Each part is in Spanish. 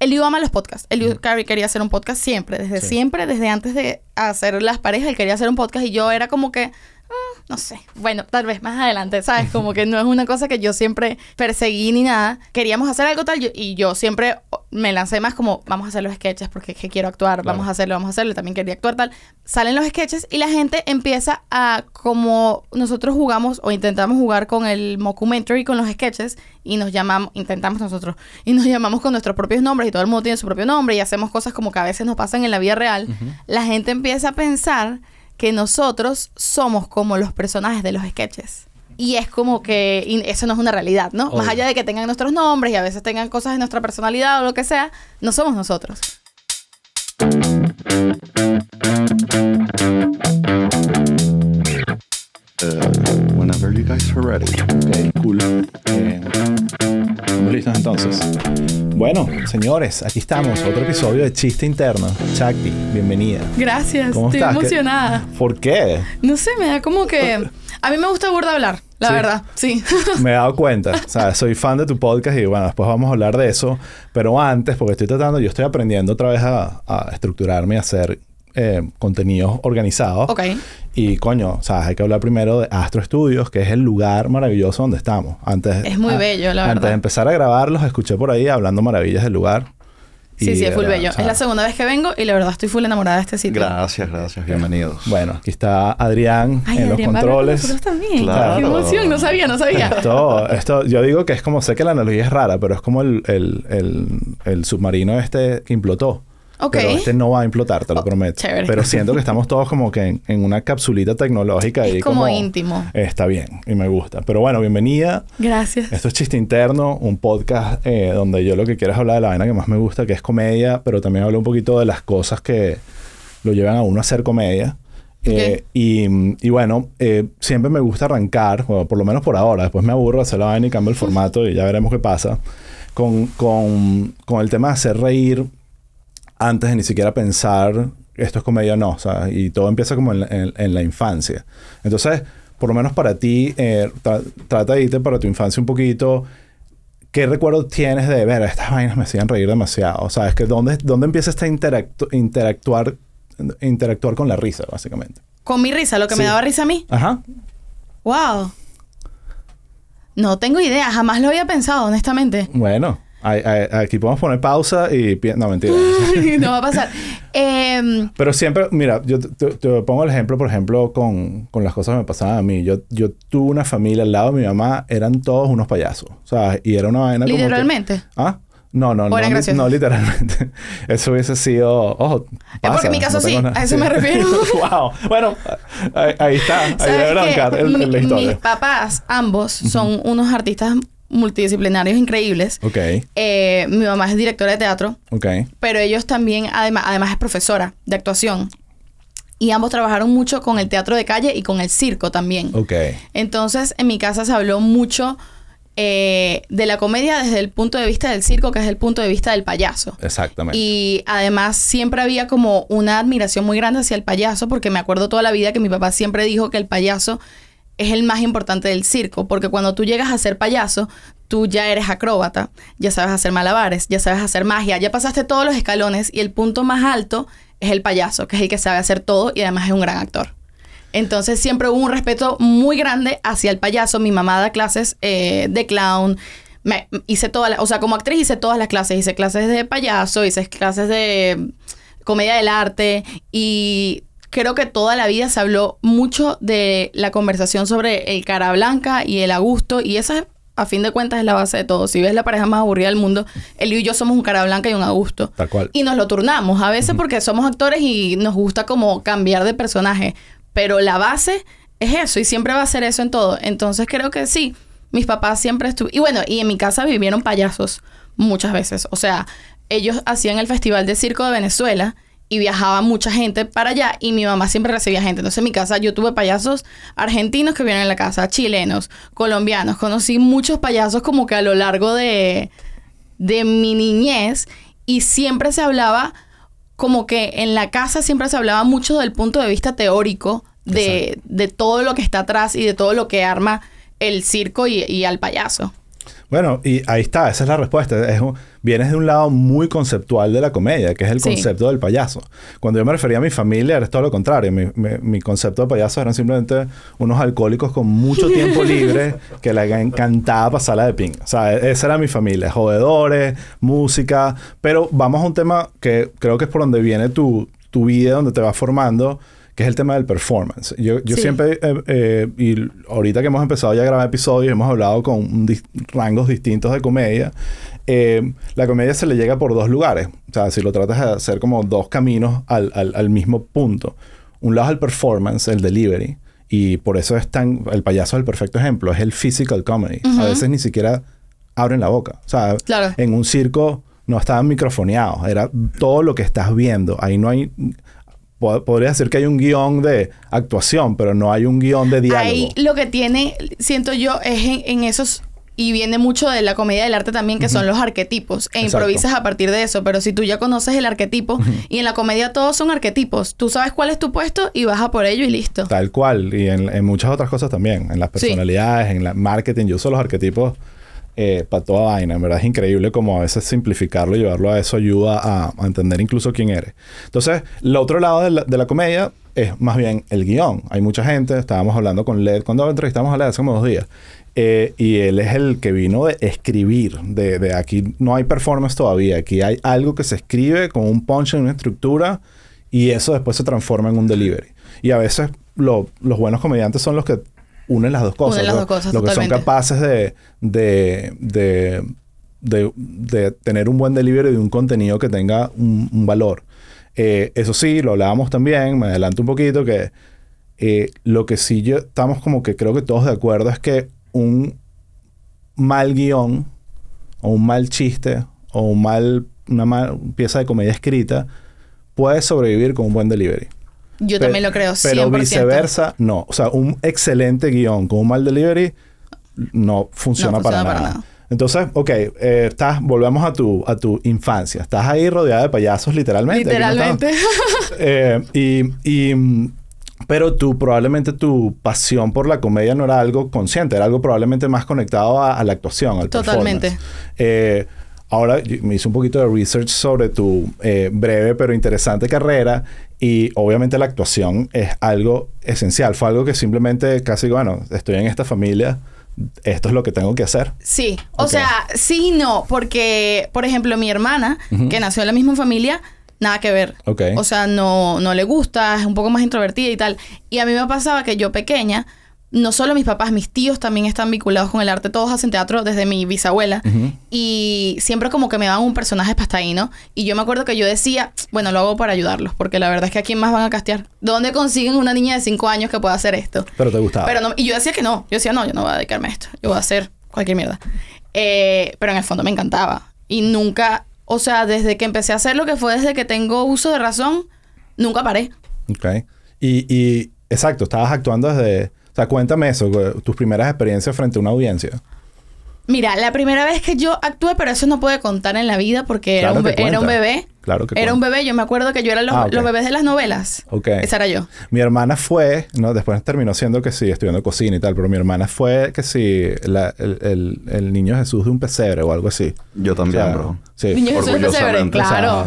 Eliu ama los podcasts. Eliu Carey quería hacer un podcast siempre, desde Sí. siempre, desde antes de hacer las parejas, él quería hacer un podcast y yo era como que, no sé, bueno, tal vez más adelante, ¿sabes? Como que no es una cosa que yo siempre perseguí ni nada. Queríamos hacer algo tal y yo siempre me lancé más como, vamos a hacer los sketches porque es que quiero actuar, vamos a hacerlo, vamos a hacerlo, también quería actuar tal. Salen los sketches y la gente empieza a, como nosotros jugamos o intentamos jugar con el mockumentary, con los sketches, y nos llamamos, intentamos nosotros, y nos llamamos con nuestros propios nombres y todo el mundo tiene su propio nombre y hacemos cosas como que a veces nos pasan en la vida real, la gente empieza a pensar que nosotros somos como los personajes de los sketches. Y es como que y eso no es una realidad, ¿no? Más allá de que tengan nuestros nombres y a veces tengan cosas de nuestra personalidad o lo que sea, no somos nosotros. Uh, whenever you guys are ready. Ok, cool. Eh, ¿Estamos listos entonces? Bueno, señores, aquí estamos. Otro episodio de Chiste Interno. Chakti, bienvenida. Gracias, ¿Cómo estoy estás? ¿Qué- emocionada. ¿Por qué? No sé, me da como que... A mí me gusta burda hablar, la Sí. verdad, sí. Me he dado cuenta. O sea, soy fan de tu podcast y bueno, después vamos a hablar de eso. Pero antes, porque estoy tratando, yo estoy aprendiendo otra vez a, a estructurarme y a hacer eh, contenidos organizados. ok. Y coño, o sea, hay que hablar primero de Astro Studios, que es el lugar maravilloso donde estamos. Antes, Es muy a- bello, la Antes verdad. de empezar a grabarlos, escuché por ahí hablando maravillas del lugar. Sí, sí, es full verdad, bello. o sea, es la segunda vez que vengo y la verdad estoy full enamorada de este sitio. Gracias, gracias, bienvenidos. Bueno, aquí está Adrián Ay, en los Adrián con controles. nosotros también. Claro. Qué emoción, no sabía, no sabía. Esto, esto, yo digo que es como, sé que la analogía es rara, pero es como el, el, el, el submarino este que implotó. Ok. Pero este no va a implotar, te lo Oh, prometo. chévere. Pero siento que estamos todos como que en, en una capsulita tecnológica. Es y como íntimo. Está bien y me gusta. Pero bueno, bienvenida. Gracias. Esto es Chiste Interno, un podcast eh, donde yo lo que quiero es hablar de la vaina que más me gusta, que es comedia, pero también hablo un poquito de las cosas que lo llevan a uno a hacer comedia. Eh, y, y bueno, eh, siempre me gusta arrancar, bueno, por lo menos por ahora, después me aburro de hacer la vaina y cambio el formato y ya veremos qué pasa, con, con, con el tema de hacer reír antes de ni siquiera pensar esto es comedia o no, o sea, y todo empieza como en, la- en- en la infancia. Entonces, por lo menos para ti, eh, tra- trata de irte para tu infancia un poquito. ¿Qué recuerdo tienes de ver estas vainas me hacían reír demasiado? O sea, es que ¿dónde, dónde empieza esta interactu- interactuar, interactuar con la risa, básicamente? Con mi risa, lo que me daba risa a mí. Ajá. Wow. No tengo idea, jamás lo había pensado, honestamente. Bueno, aquí podemos poner pausa y... No, mentira. no va a pasar. Em, Pero siempre, mira, yo te, pongo el ejemplo, por ejemplo, con, con las cosas que me pasaban a mí. Yo, yo tuve una familia al lado de mi mamá, eran todos unos payasos. O sea, y era una vaina como que- literalmente. ¿Ah? No, no, ¿O no, li- no literalmente. Eso hubiese sido... Ojo, porque pasa, en mi caso no sí, a eso me refiero. wow. Bueno, ahí, ahí está. Ahí Mi- la historia. Mis papás, ambos, son unos artistas multidisciplinarios increíbles. Ok, Eh, mi mamá es directora de teatro, ok. pero ellos también, además, además es profesora de actuación. Y ambos trabajaron mucho con el teatro de calle y con el circo también. Ok. Entonces, en mi casa se habló mucho eh, de la comedia desde el punto de vista del circo, que es el punto de vista del payaso. Exactamente. Y además siempre había como una admiración muy grande hacia el payaso, porque me acuerdo toda la vida que mi papá siempre dijo que el payaso es el más importante del circo, porque cuando tú llegas a ser payaso, tú ya eres acróbata, ya sabes hacer malabares, ya sabes hacer magia, ya pasaste todos los escalones y el punto más alto es el payaso, que es el que sabe hacer todo y además es un gran actor. Entonces siempre hubo un respeto muy grande hacia el payaso. Mi mamá da clases eh, de clown. Me, hice todas o sea, como actriz hice todas las clases. Hice clases de payaso, hice clases de comedia del arte y creo que toda la vida se habló mucho de la conversación sobre el cara blanca y el a gusto y esa a fin de cuentas es la base de todo. Si ves la pareja más aburrida del mundo, él y yo somos un cara blanca y un a gusto. Tal cual. Y nos lo turnamos, a veces porque somos actores y nos gusta como cambiar de personaje. Pero la base es eso y siempre va a ser eso en todo. Entonces creo que sí, mis papás siempre estuvieron... Y bueno, y en mi casa vivieron payasos muchas veces. O sea, ellos hacían el Festival de Circo de Venezuela y viajaba mucha gente para allá y mi mamá siempre recibía gente. Entonces en mi casa yo tuve payasos argentinos que vinieron en la casa, chilenos, colombianos. Conocí muchos payasos como que a lo largo de, de mi niñez y siempre se hablaba como que en la casa siempre se hablaba mucho del punto de vista teórico de, de todo lo que está atrás y de todo lo que arma el circo y, y al payaso. Bueno, y ahí está, esa es la respuesta. Es un- vienes de un lado muy conceptual de la comedia, que es el Sí. concepto del payaso. Cuando yo me refería a mi familia, era todo lo contrario. Mi, mi- mi concepto de payaso eran simplemente unos alcohólicos con mucho tiempo libre que les encantaba pasarla de ping. O sea, e- esa era mi familia. Jodedores, música. Pero vamos a un tema que creo que es por donde viene tu, tu vida, donde te vas formando que es el tema del performance. Yo, yo Sí. siempre, eh, eh, y ahorita que hemos empezado ya a grabar episodios, hemos hablado con dis- rangos distintos de comedia. eh, la comedia se le llega por dos lugares. O sea, si lo tratas de hacer como dos caminos al, al- al mismo punto. Un lado es el performance, el delivery. Y por eso es tan... El payaso es el perfecto ejemplo. Es el physical comedy. A veces ni siquiera abren la boca. O sea, Claro. en un circo no estaban microfoneados. Era todo lo que estás viendo. Ahí no hay... po- Podría decir que hay un guion de actuación, pero no hay un guion de diálogo. Ahí lo que tiene, siento yo, es en, en esos. Y viene mucho de la comedia del arte también, que son los arquetipos. E Exacto. improvisas a partir de eso. Pero si tú ya conoces el arquetipo, y en la comedia todos son arquetipos, tú sabes cuál es tu puesto y vas a por ello y listo. Tal cual. Y en, en muchas otras cosas también. En las Sí. personalidades, en la marketing. Yo uso los arquetipos eh, para toda vaina. En verdad es increíble como a veces simplificarlo y llevarlo a eso ayuda a, entender incluso quién eres. Entonces, el otro lado de la, comedia es más bien el guion. Hay mucha gente, estábamos hablando con Led, cuando entrevistamos a Led hace como dos días. eh, y él es el que vino de escribir, de, aquí no hay performance todavía, aquí hay algo que se escribe con un punch en una estructura y eso después se transforma en un delivery. Y a veces lo- los buenos comediantes son los que unen las dos cosas. Unen las dos cosas, Lo que son capaces de, de, de, de- de tener un buen delivery de un contenido que tenga un, un valor. Eh, eso sí, lo hablábamos también, me adelanto un poquito, que eh, lo que sí yo estamos como que creo que todos de acuerdo es que un mal guion o un mal chiste o un mal, una mal pieza de comedia escrita puede sobrevivir con un buen delivery. Yo Pe- también lo creo, 100%. Pero viceversa, no. O sea, un excelente guion con un mal delivery no funciona, No para, funciona para nada. nada. Entonces, ok, eh, estás, volvemos a tu, a tu infancia. Estás ahí rodeada de payasos, literalmente. No Literalmente. eh, y, y, pero tú, probablemente tu pasión por la comedia no era algo consciente, era algo probablemente más conectado a, a la actuación, al Totalmente. performance. Eh, ahora me hice un poquito de research sobre tu eh, breve pero interesante carrera y obviamente la actuación es algo esencial. Fue algo que simplemente casi, bueno, estoy en esta familia, esto es lo que tengo que hacer. Sí, o Ok. sea, sí y no, porque, por ejemplo, mi hermana, que nació en la misma familia, nada que ver. Ok. O sea, no, no le gusta, es un poco más introvertida y tal. Y a mí me pasaba que yo pequeña, no solo mis papás, mis tíos también están vinculados con el arte, todos hacen teatro desde mi bisabuela. Y siempre como que me daban un personaje para estar ahí, ¿no? Y yo me acuerdo que yo decía, bueno, lo hago para ayudarlos, porque la verdad es que a quién más van a castear. ¿Dónde consiguen una niña de 5 años que pueda hacer esto? Pero te gustaba. Pero no, y yo decía que no. Yo decía, no, yo no voy a dedicarme a esto. Yo voy a hacer cualquier mierda. Eh, pero en el fondo me encantaba. Y nunca, o sea, desde que empecé a hacer lo que fue desde que tengo uso de razón, nunca paré. Ok. Y, y exacto, estabas actuando desde... Sea, cuéntame eso, tus primeras experiencias frente a una audiencia. Mira, la primera vez que yo actué, pero eso no puede contar en la vida porque era, un, era bebé. Claro que Era un cuenta. bebé. Yo me acuerdo que yo era los, Ah, ok. los bebés de las novelas. Ok. Esa era yo. Mi hermana fue, no, después terminó siendo que sí, estudiando cocina y tal, pero mi hermana fue que sí, la- el, el- el niño Jesús de un pesebre o algo así. Yo también, O sea, bro. Sí. Niño Jesús de Pesebre, Orgullosamente, claro.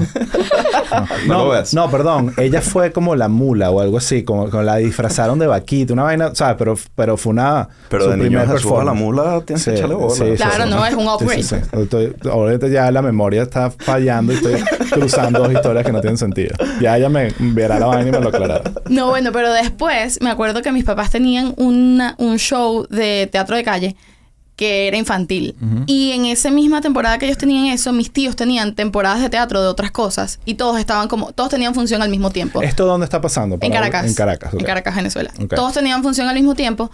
¿No No, lo ves? no, perdón. Ella fue como la mula o algo así, como, como la disfrazaron de vaquita, una vaina, ¿sabes? Pero, pero fue una. Pero su de niño Jesús a la mula tienes que Sí, echarle bola. sí, sí, Claro, sí. no, es un upgrade. Sí, sí, sí. Estoy- ahorita ya la memoria está fallando y estoy cruzando dos historias que no tienen sentido. Ya ella me verá la vaina y me lo aclarará. No, bueno, pero después me acuerdo que mis papás tenían una- un show de teatro de calle que era infantil. Y en esa misma temporada que ellos tenían eso, mis tíos tenían temporadas de teatro de otras cosas. Y todos estaban como, todos tenían función al mismo tiempo. ¿Esto dónde está pasando? en Caracas. En Caracas. ok. En Caracas, Venezuela. Todos tenían función al mismo tiempo.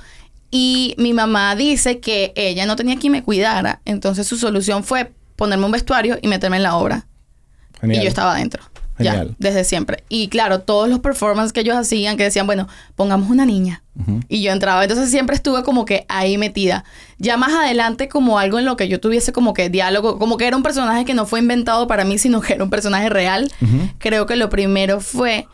Y mi mamá dice que ella no tenía quien me cuidara. Entonces su solución fue ponerme un vestuario y meterme en la obra. Genial. Y yo estaba adentro. Ya, desde siempre. Y claro, todos los performances que ellos hacían, que decían, bueno, pongamos una niña. Y yo entraba. Entonces siempre estuve como que ahí metida. Ya más adelante, como algo en lo que yo tuviese como que diálogo, como que era un personaje que no fue inventado para mí, sino que era un personaje real. Creo que lo primero fue,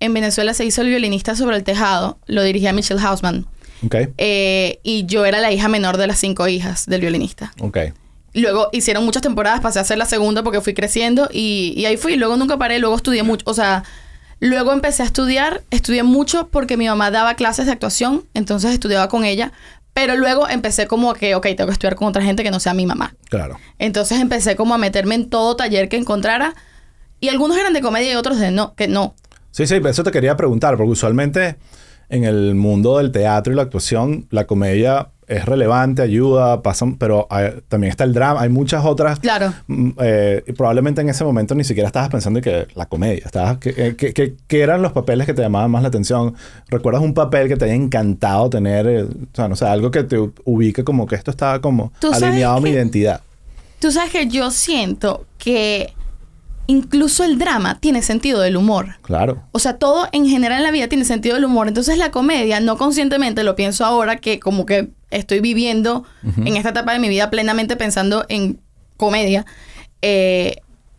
en Venezuela se hizo El violinista sobre el tejado, lo dirigía Michelle Hausman. Ok. Eh, y yo era la hija menor de las cinco hijas del violinista. Ok. Luego hicieron muchas temporadas, pasé a ser la segunda porque fui creciendo y, y ahí fui. Luego nunca paré, luego estudié mucho. O sea, luego empecé a estudiar, estudié mucho porque mi mamá daba clases de actuación, entonces estudiaba con ella. Pero luego empecé como que, ok, tengo que estudiar con otra gente que no sea mi mamá. Claro. Entonces empecé como a meterme en todo taller que encontrara. Y algunos eran de comedia y otros de no, que no. Sí, sí, eso te quería preguntar, porque usualmente en el mundo del teatro y la actuación, la comedia es relevante, ayuda, pasan, pero hay- también está el drama, hay muchas otras. Claro. Mm, eh, y probablemente en ese momento ni siquiera estabas pensando en que la comedia, estabas, que, eh, que, que- que eran los papeles que te llamaban más la atención. ¿Recuerdas un papel que te haya encantado tener? eh, o sea, no sé, algo que te ubique como que esto estaba como alineado a mi identidad. Tú sabes que yo siento que incluso el drama tiene sentido del humor. Claro. O sea, todo en general en la vida tiene sentido del humor. Entonces la comedia, no conscientemente, lo pienso ahora que como que estoy viviendo en esta etapa de mi vida plenamente pensando en comedia. eh,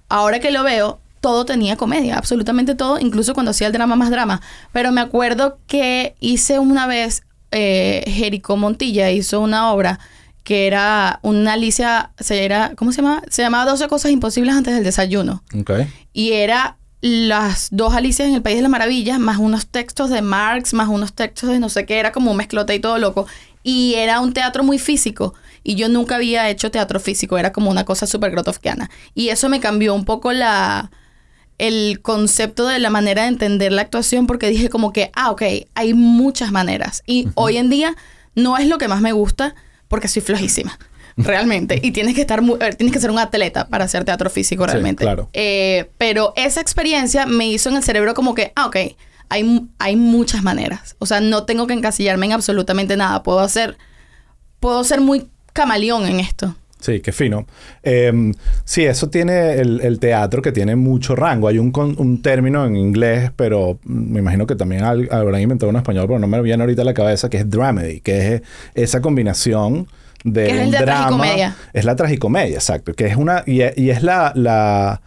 ahora que lo veo, todo tenía comedia, absolutamente todo, incluso cuando hacía el drama más drama. Pero me acuerdo que hice una vez, eh, Jerico Montilla hizo una obra que era una Alicia, se era, ¿cómo se llama? Se llamaba 12 cosas imposibles antes del desayuno. Ok. Y era las dos Alicias en el País de las Maravillas, más unos textos de Marx, más unos textos de no sé qué, era como un mezclote y todo loco. Y era un teatro muy físico. Y yo nunca había hecho teatro físico, era como una cosa súper grotofkiana. Y eso me cambió un poco la el concepto de la manera de entender la actuación porque dije como que, ah, ok, hay muchas maneras. Y hoy en día no es lo que más me gusta porque soy flojísima, realmente. Y tienes que estar, eh, tienes que ser un atleta para hacer teatro físico Sí, realmente. claro. Eh, pero esa experiencia me hizo en el cerebro como que, ah, ok, hay, hay muchas maneras. O sea, no tengo que encasillarme en absolutamente nada. Puedo hacer, puedo ser muy camaleón en esto. Sí, qué fino. Eh, sí, eso tiene el, el teatro que tiene mucho rango. Hay un, con- un término en inglés, pero me imagino que también al- habrán inventado uno en español, pero no me viene ahorita a la cabeza, que es dramedy, que es esa combinación de Que es el de la drama. tragicomedia. Es la tragicomedia, exacto. Que es una... Y, y es la... la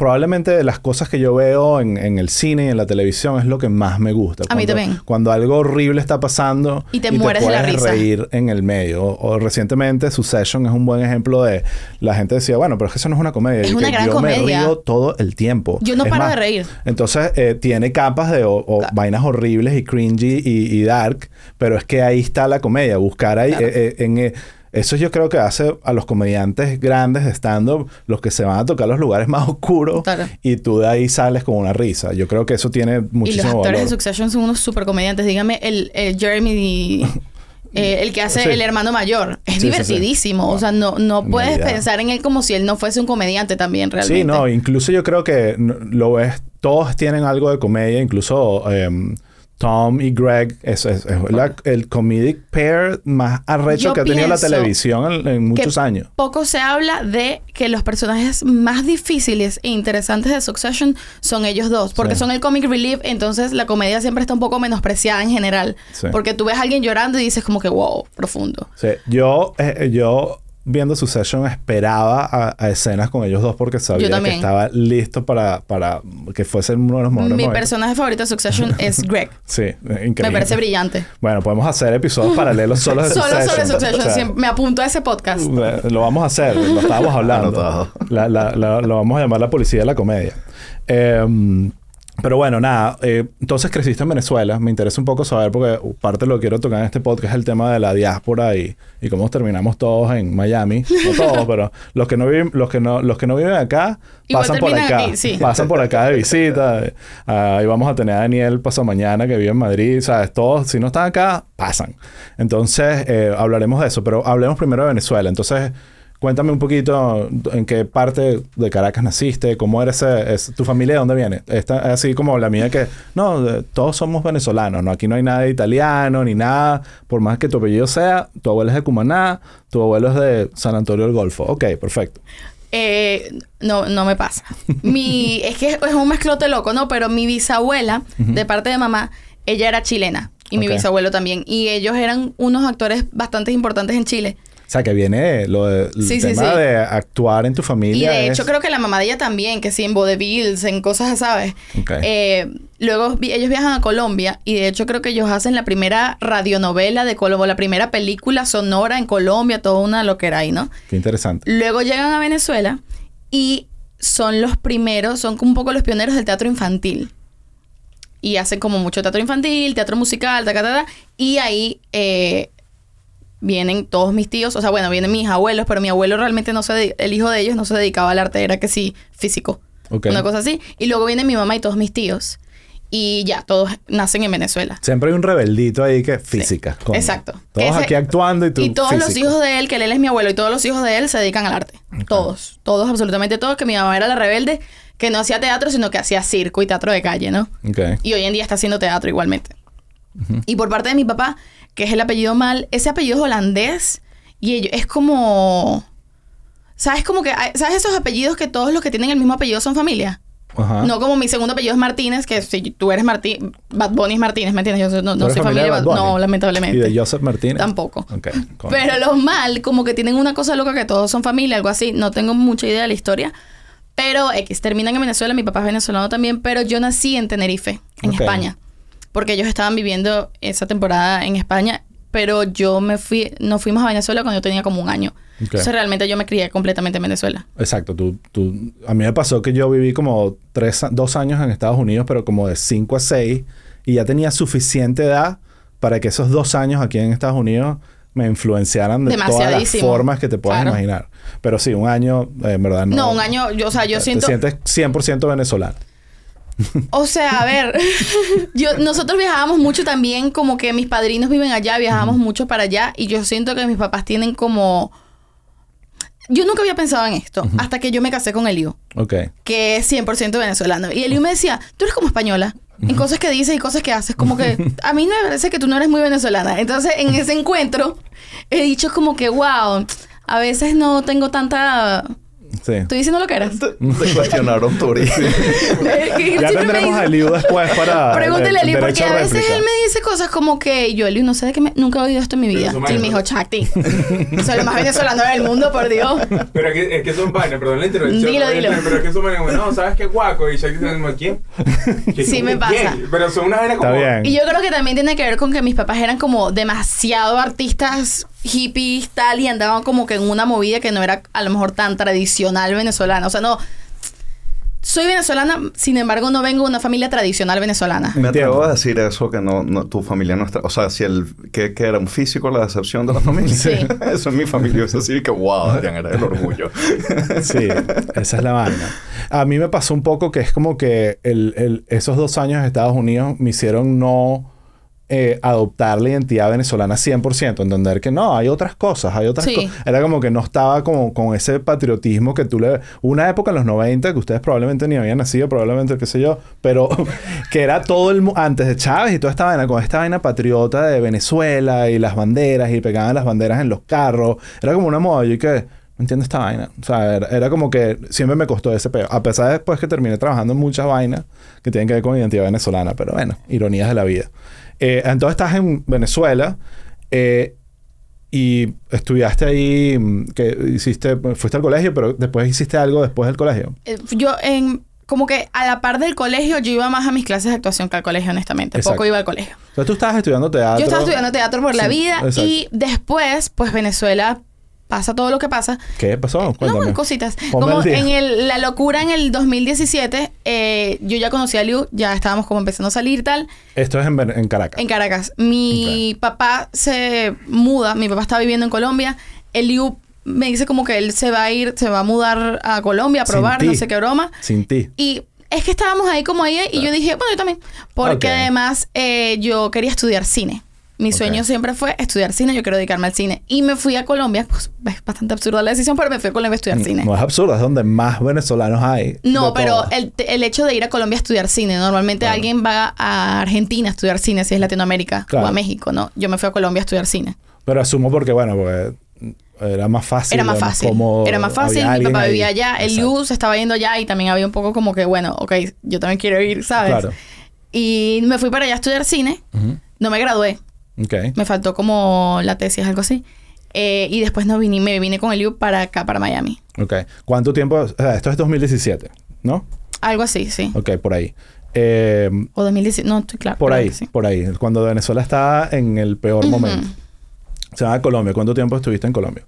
Probablemente de las cosas que yo veo en, en el cine y en la televisión es lo que más me gusta. A mí también. Cuando algo horrible está pasando Y te mueres de la puedes risa. reír en el medio. O, o recientemente Succession es un buen ejemplo de la gente decía, bueno, pero es que eso no es una comedia. Es Y una que gran yo me río todo el tiempo. Yo no Es paro de reír. Entonces eh, tiene capas de o, o Claro. vainas horribles y cringy y, y dark, pero es que ahí está la comedia. Buscar ahí Claro. eh, eh, en eh, eso yo creo que hace a los comediantes grandes de stand-up los que se van a tocar los lugares más oscuros Claro. y tú de ahí sales con una risa. Yo creo que eso tiene Y los muchísimo actores valor. de Succession son unos super comediantes. Dígame, el, el Jeremy, eh, el que hace Sí. el hermano mayor, es Sí, sí, sí. divertidísimo. O sea, no, no puedes pensar en él como si él no fuese un comediante también, realmente. Sí, no, incluso yo creo que lo ves, todos tienen algo de comedia, incluso em, Tom y Greg, es, es- es la- el comedic pair más arrecho Yo que ha tenido la televisión en, en muchos que años. Poco se habla de que los personajes más difíciles e interesantes de Succession son ellos dos, porque Sí. son el comic relief, entonces la comedia siempre está un poco menospreciada en general, Sí. porque tú ves a alguien llorando y dices como que wow, profundo. Sí, yo, eh, yo viendo Succession esperaba a, a escenas con ellos dos porque sabía que estaba listo para, para que fuese uno de los mejores Mi momentos. personaje favorito de Succession es Greg. Sí, eh, increíble. Me parece brillante. Bueno, podemos hacer episodios paralelos solo de Solo Succession. sobre Succession. O sea, siempre- me apunto a ese podcast. Eh, Lo vamos a hacer, lo estábamos hablando. La- la- la- lo vamos a llamar la policía de la comedia. Eh, pero bueno, nada. eh, entonces creciste en Venezuela. Me interesa un poco saber, porque parte de lo que quiero tocar en este podcast es el tema de la diáspora y, y cómo terminamos todos en Miami. No todos, pero los que no viven, los que no, los que no viven acá Igual pasan por acá. aquí, sí. Pasan por acá de visita. Eh, Ahí vamos a tener a Daniel paso mañana que vive en Madrid. ¿Sabes? Todos, si no están acá, pasan. Entonces, eh, hablaremos de eso. Pero hablemos primero de Venezuela. Entonces, cuéntame un poquito en qué parte de Caracas naciste, cómo eres, es, tu familia de dónde viene. Esta, así como la mía que, no, de- todos somos venezolanos, ¿no? Aquí no hay nada de italiano ni nada. Por más que tu apellido sea, tu abuelo es de Cumaná, tu abuelo es de San Antonio del Golfo. Ok, perfecto. Eh, no, no me pasa. Mi, es que es un mezclote loco, ¿no? Pero mi bisabuela, de parte de mamá, ella era chilena. Y mi bisabuelo también. Y ellos eran unos actores bastante importantes en Chile. Sea, que viene lo de, el Sí, sí, tema sí. de actuar en tu Y familia. de hecho creo que la mamá de ella también, que sí, en vodevils, en cosas, ¿sabes? Ok. Eh, luego vi- ellos viajan a Colombia y de hecho creo que ellos hacen la primera radionovela de Colombia, la primera película sonora en Colombia, toda una lo que era ahí, ¿no? Qué interesante. Luego llegan a Venezuela y son los primeros, son un poco los pioneros del teatro infantil. Y hacen como mucho teatro infantil, teatro musical, ta, ta, ta, ta. Y ahí eh, vienen todos mis tíos, o sea, bueno, vienen mis abuelos, pero mi abuelo realmente no se, el hijo de ellos no se dedicaba al arte, era que sí, físico. Ok. Una cosa así. Y luego viene mi mamá y todos mis tíos. Y ya, todos nacen en Venezuela. Siempre hay un rebeldito ahí que física. Exacto. Todos Ese- aquí actuando y tú Y todos los hijos de él, que él es mi abuelo, y todos los hijos de él se dedican al arte. Todos. Todos, absolutamente todos. Que mi mamá era la rebelde, que no hacía teatro, sino que hacía circo y teatro de calle, ¿no? Ok. Y hoy en día está haciendo teatro igualmente. Y por parte de mi papá, que es el apellido mal, ese apellido es holandés y es como... ¿Sabes? Como que... hay- ¿Sabes esos apellidos que todos los que tienen el mismo apellido son familia? Ajá. No como mi segundo apellido es Martínez, que si tú eres Martínez, Bad Bunny es Martínez, ¿me entiendes? Yo no, ¿Tú no soy familia de Bad Bunny? No, lamentablemente. ¿Y de Joseph Martínez? Tampoco. Pero los mal, como que tienen una cosa loca que todos son familia, algo así. No tengo mucha idea de la historia. Pero X, terminan en Venezuela, mi papá es venezolano también, pero yo nací en Tenerife, en. España. Porque ellos estaban viviendo esa temporada en España, pero yo me fui, nos fuimos a Venezuela cuando yo tenía como un año. Entonces realmente yo me crié completamente en Venezuela. Exacto. Tú, tú, a mí me pasó que yo viví como tres, dos años en Estados Unidos, pero como de cinco a seis, y ya tenía suficiente edad para que esos dos años aquí en Estados Unidos me influenciaran de todas las formas que te puedas Claro. imaginar. Pero sí, un año, eh, en verdad no. No, un año, yo, o sea, yo te siento... sientes 100% venezolano. O sea, a ver, yo, nosotros viajábamos mucho también, como que mis padrinos viven allá, viajábamos mucho para allá y yo siento que mis papás tienen como... Yo nunca había pensado en esto hasta que yo me casé con Eliu, Ok. que es 100% venezolano. Y Eliu me decía, tú eres como española. En cosas que dices y cosas que haces, como que a mí me parece que tú no eres muy venezolana. Entonces, en ese encuentro, he dicho como que, wow, a veces no tengo tanta... Sí. Estoy diciendo lo que eras. Te, te cuestionaron, Tori. Que Ya tendremos a Eliu después para. Pregúntale a el Eli, porque a veces él me dice cosas como que yo, Eli, no sé de qué me... nunca he oído esto en mi vida. Y me dijo. Chacti. Soy lo más venezolano del mundo, por Dios. Pero es que, es que son vainas, perdón la intervención. Dilo, dilo. Pero es que son vainas como, no, ¿sabes qué guaco? Y Shaq dice, ¿quién? ¿Quién? Sí me pasa. ¿Quién? Pero son unas vainas Está como... bien. Y yo creo que también tiene que ver con que mis papás eran como demasiado artistas hippies, tal, y andaban como que en una movida que no era a lo mejor tan tradicional venezolana. O sea, no... Soy venezolana, sin embargo, no vengo de una familia tradicional venezolana. Me atrevo a decir eso, que no, no- tu familia no está... O sea, si el... Que, que era un físico la decepción de la familia. Sí. eso es mi familia. Eso sí que, wow, Adrián, era el orgullo. Sí, esa es la vaina. A mí me pasó un poco que es como que el, el- esos dos años en Estados Unidos me hicieron no eh, adoptar la identidad venezolana 100%, entender que no, hay otras cosas, hay otras Sí. cosas. Era como que no estaba como con ese patriotismo que tú le... Una época en los 90 que ustedes probablemente ni habían nacido, probablemente, qué sé yo, pero que era todo el... Antes de Chávez y toda esta vaina, con esta vaina patriota de Venezuela y las banderas y pegaban las banderas en los carros. Era como una moda. Yo que... Entiendo esta vaina. O sea, era, era como que siempre me costó ese peo. A pesar de después que terminé trabajando en muchas vainas que tienen que ver con identidad venezolana. Pero bueno, ironías de la vida. Eh, entonces estás en Venezuela eh, y estudiaste ahí, mm, que hiciste, fuiste al colegio, pero después hiciste algo después del colegio. Eh, Yo en... Como que a la par del colegio, yo iba más a mis clases de actuación que al colegio, honestamente. Exacto. Poco iba al colegio. Sea, tú estabas estudiando teatro. Yo estaba estudiando teatro por la vida exacto. y después, pues Venezuela pasa todo lo que pasa. ¿Qué pasó? No, Cuéntame. cositas. Ponme Como en el, la locura en el 2017, eh, yo ya conocí a Liu, ya estábamos como empezando a salir y tal, Esto es en, en Caracas. en Caracas. Mi papá se muda, mi papá está viviendo en Colombia. El Liu me dice como que él se va a ir, se va a mudar a Colombia a probar, no sé qué broma. Sin ti. Y es que estábamos ahí como ahí y yo dije, bueno, yo también. Porque además eh, yo quería estudiar cine. Mi sueño siempre fue estudiar cine, yo quiero dedicarme al cine. Y me fui a Colombia, pues es bastante absurda la decisión, pero me fui a Colombia a estudiar cine. No es absurdo, es donde más venezolanos hay. No, pero el, el hecho de ir a Colombia a estudiar cine, normalmente Claro. alguien va a Argentina a estudiar cine si es Latinoamérica Claro. o a México, ¿no? Yo me fui a Colombia a estudiar cine. Pero asumo porque, bueno, porque era más fácil. Era más fácil. cómodo, Era más fácil. Mi papá ahí. vivía allá. El. Liu se estaba yendo allá y también había un poco como que, bueno, ok, yo también quiero ir, ¿sabes? Claro. Y me fui para allá a estudiar cine. No me gradué. Ok. Me faltó como la tesis, algo así. Eh, y después no vine, me vine con el U para acá, para Miami. Ok. ¿Cuánto tiempo? O sea, esto es 2017, ¿no? Algo así, sí. Ok, por ahí. Eh, O 2017, no estoy claro. por ahí, sí. por ahí. Cuando Venezuela estaba en el peor Ujú. momento. Se va a Colombia. ¿Cuánto tiempo estuviste en Colombia?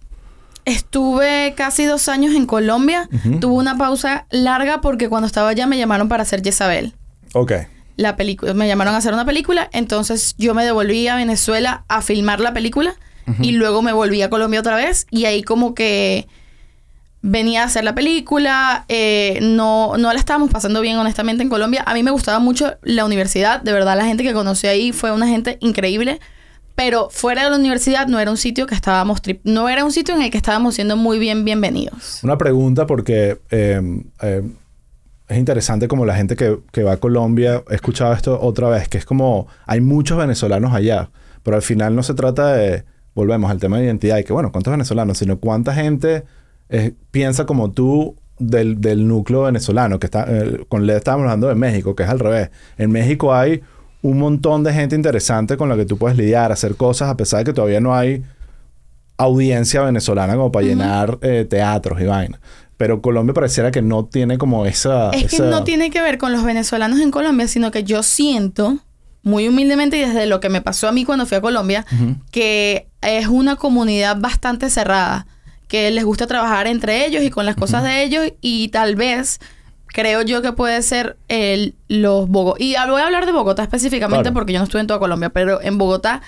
Estuve casi dos años en Colombia. Ujú. Tuve una pausa larga porque cuando estaba allá me llamaron para hacer Jezabel. Ok. La película. Me llamaron a hacer una película. Entonces yo me devolví a Venezuela a filmar la película. Y luego me volví a Colombia otra vez. Y ahí como que venía a hacer la película. eh, no, no la estábamos pasando bien, honestamente, en Colombia. A mí me gustaba mucho la universidad. De verdad, la gente que conocí ahí fue una gente increíble. Pero fuera de la universidad no era un sitio que estábamos... No era un sitio en el que estábamos siendo muy bien bienvenidos. Una pregunta porque eh, eh, es interesante como la gente que, que va a Colombia, he escuchado esto otra vez, que es como hay muchos venezolanos allá, pero al final no se trata de, volvemos al tema de identidad, y que bueno, ¿cuántos venezolanos? Sino cuánta gente piensa como tú del, del núcleo venezolano, que está, eh, con le estábamos hablando de México, que es al revés. En México hay un montón de gente interesante con la que tú puedes lidiar, hacer cosas, a pesar de que todavía no hay audiencia venezolana como para llenar eh, teatros y vainas. Pero Colombia pareciera que no tiene como esa... Es que no tiene que ver con los venezolanos en Colombia, sino que yo siento, muy humildemente y desde lo que me pasó a mí cuando fui a Colombia, que es una comunidad bastante cerrada, que les gusta trabajar entre ellos y con las cosas de ellos y tal vez creo yo que puede ser el, los Bogotá. Y voy a hablar de Bogotá específicamente Claro. porque yo no estuve en toda Colombia, pero en Bogotá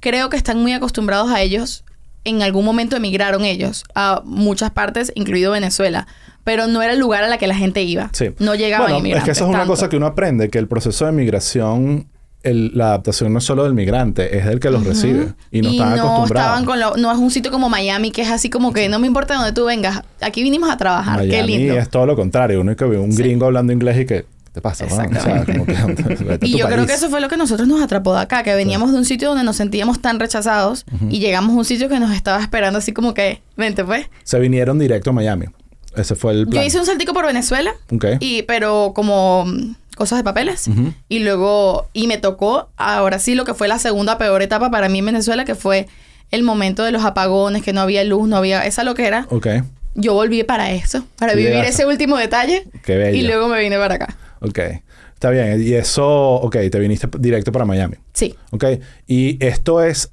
creo que están muy acostumbrados a ellos. En algún momento emigraron ellos a muchas partes, incluido Venezuela. Pero no era el lugar a la que la gente iba. Sí. No llegaban Bueno, es inmigrantes. que eso es una tanto. cosa que uno aprende, que el proceso de migración, el- la adaptación no es solo del migrante, es del que los recibe. Y no están acostumbrados. estaban con lo- no es un sitio como Miami que es así como que no me importa de dónde tú vengas. Aquí vinimos a trabajar. Qué Miami lindo. es todo lo contrario. Uno que ve un Sí. gringo hablando inglés y que... ¿Qué te pasa? weón? O sea, Exactamente. como que... vete a Y yo creo que eso fue lo que nosotros nos atrapó de acá, que veníamos de un sitio donde nos sentíamos tan rechazados y llegamos a un sitio que nos estaba esperando así como que, vente pues. Se vinieron directo a Miami. Ese fue el plan. Yo hice un saltico por Venezuela, Ok. y, pero como mm, cosas de papeles. Y luego, y me tocó ahora sí lo que fue la segunda peor etapa para mí en Venezuela, que fue el momento de los apagones, que no había luz, no había esa lo que era. Ok. Yo volví para eso, para vivir ese último detalle. Qué bello. Y luego me vine para acá. Ok. Está bien. Y eso... Ok. Te viniste directo para Miami. Sí. Ok. Y esto es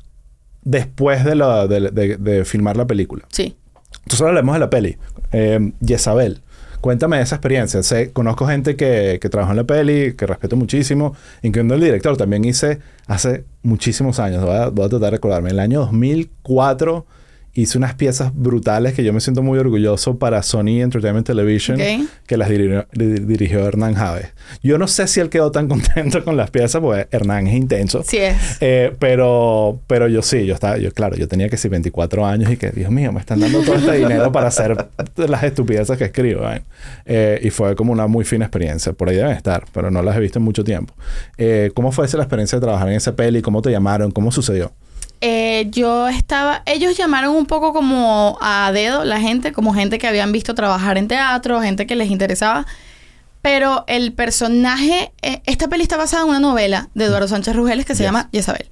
después de, la, de, de- de filmar la película. Sí. Entonces hablemos de la peli. Eh, Jezabel. Cuéntame de esa experiencia. Sé, conozco gente que, que trabajó en la peli, que respeto muchísimo, incluyendo el director. También hice hace muchísimos años, voy a, voy a tratar de recordarme. En el año 2004 hice unas piezas brutales que yo me siento muy orgulloso para Sony Entertainment Television, Ok. que las dirigió, di- dirigió Hernán Javes. Yo no sé si él quedó tan contento con las piezas, porque Hernán es intenso. Sí es. Eh, pero, pero yo sí, yo estaba, yo claro, yo tenía que sí 24 años y que, Dios mío, me están dando todo este dinero para hacer las estupideces que escribo. ¿eh? Eh, y fue como una muy fina experiencia. Por ahí deben estar, pero no las he visto en mucho tiempo. Eh, ¿Cómo fue esa la experiencia de trabajar en esa peli? ¿Cómo te llamaron? ¿Cómo sucedió? Eh, yo estaba, ellos llamaron un poco como a dedo la gente, como gente que habían visto trabajar en teatro, gente que les interesaba. Pero el personaje, eh, esta peli está basada en una novela de Eduardo Sánchez Rugeles que se Yes. llama Jezabel.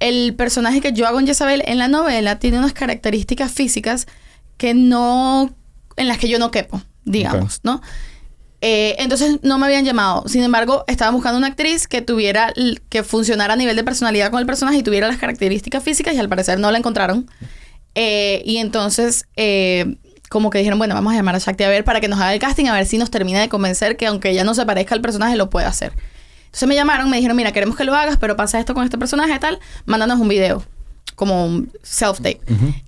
El personaje que yo hago en Jezabel en la novela tiene unas características físicas que no, en las que yo no quepo, digamos, ¿no? Eh, entonces no me habían llamado. Sin embargo, estaban buscando una actriz que tuviera, que funcionara a nivel de personalidad con el personaje y tuviera las características físicas y al parecer no la encontraron. Eh, y entonces, eh, como que dijeron, bueno, vamos a llamar a Shakti a ver para que nos haga el casting, a ver si nos termina de convencer que aunque ella no se parezca al personaje, lo puede hacer. Entonces me llamaron, me dijeron, mira, queremos que lo hagas, pero pasa esto con este personaje tal, mándanos un video, como un self-tape.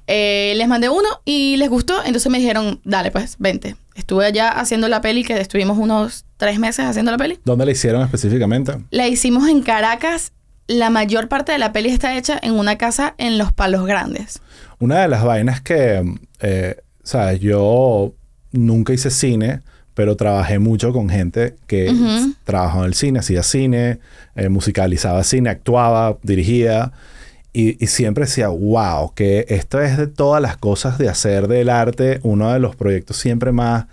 Eh, les mandé uno y les gustó, entonces me dijeron, dale pues, vente. Estuve allá haciendo la peli, que estuvimos unos tres meses haciendo la peli. ¿Dónde la hicieron específicamente? La hicimos en Caracas. La mayor parte de la peli está hecha en una casa en Los Palos Grandes. Una de las vainas que, eh, sabes, yo nunca hice cine, pero trabajé mucho con gente que Ujú. s- trabajó en el cine, hacía cine, eh, musicalizaba cine, actuaba, dirigía. Y, y siempre decía, wow, que esto es de todas las cosas de hacer del arte, uno de los proyectos siempre más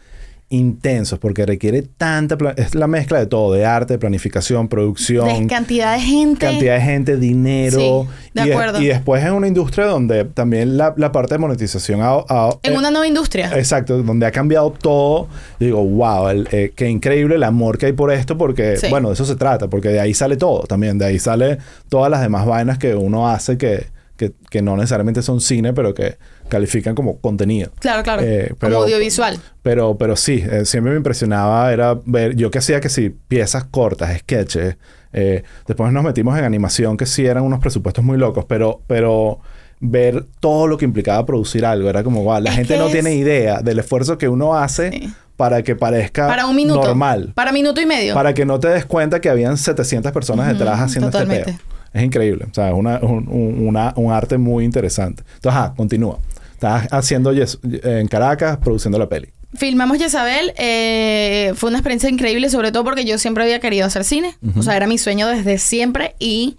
intensos porque requiere tanta... Es la mezcla de todo, de arte, planificación, producción. De cantidad de gente. cantidad de gente, dinero. Sí, de y, es- acuerdo. y después es una industria donde también la, la parte de monetización ha, ha- En eh, una nueva industria. Exacto, donde ha cambiado todo. Digo, wow, el, eh, qué increíble el amor que hay por esto, porque, Sí. bueno, de eso se trata, porque de ahí sale todo también, de ahí sale todas las demás vainas que uno hace que, que, que no necesariamente son cine, pero que califican como contenido. Claro, claro. Eh, pero- Como audiovisual. Pero, pero sí, eh, siempre me impresionaba era ver, yo que hacía que sí, piezas cortas, sketches. eh, después nos metimos en animación, que sí eran unos presupuestos muy locos, pero, pero ver todo lo que implicaba producir algo era como, wow, la Es gente no es- tiene idea del esfuerzo que uno hace Sí. para que parezca Para un minuto. normal. Para minuto y medio. Para que no te des cuenta que habían 700 personas detrás haciendo este peo. Es increíble. O sea, es una, un, un- una- un arte muy interesante. Entonces, continúa. Estás haciendo yes- en Caracas, produciendo la peli. Filmamos Jezabel. eh, fue una experiencia increíble, sobre todo porque yo siempre había querido hacer cine. O sea, era mi sueño desde siempre y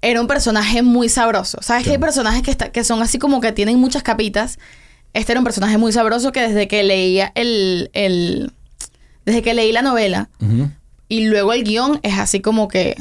era un personaje muy sabroso. ¿Sabes que hay personajes que, está- que son así como que tienen muchas capitas? Este era un personaje muy sabroso que desde que leía el... el desde que leí la novela y luego el guion es así como que...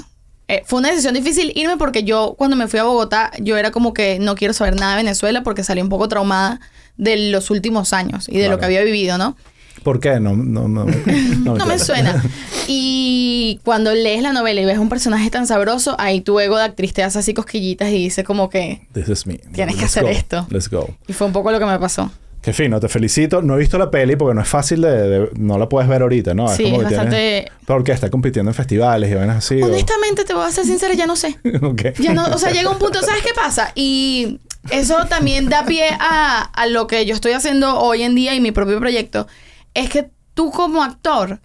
eh, fue una decisión difícil irme porque yo cuando me fui a Bogotá yo era como que no quiero saber nada de Venezuela porque salí un poco traumada de los últimos años y de Claro. lo que había vivido, ¿no? ¿Por qué? No, no, no, no, No me suena. Y cuando lees la novela y ves un personaje tan sabroso, ahí tu ego de actriz te hace así cosquillitas y dice como que... This is me. Tienes que Let's hacer go. esto. Let's go. Y fue un poco lo que me pasó. Qué fino, te felicito. No he visto la peli porque no es fácil de... de- no la puedes ver ahorita, ¿no? Sí, como es que tienes- bastante- ¿Por qué? Está compitiendo en festivales y vainas así. o- Honestamente, te voy a ser sincera, ya no sé. Ok. Ya no, o sea, llega un punto, ¿sabes qué pasa? Y eso también da pie a, a lo que yo estoy haciendo hoy en día y mi propio proyecto. Es que tú como actor,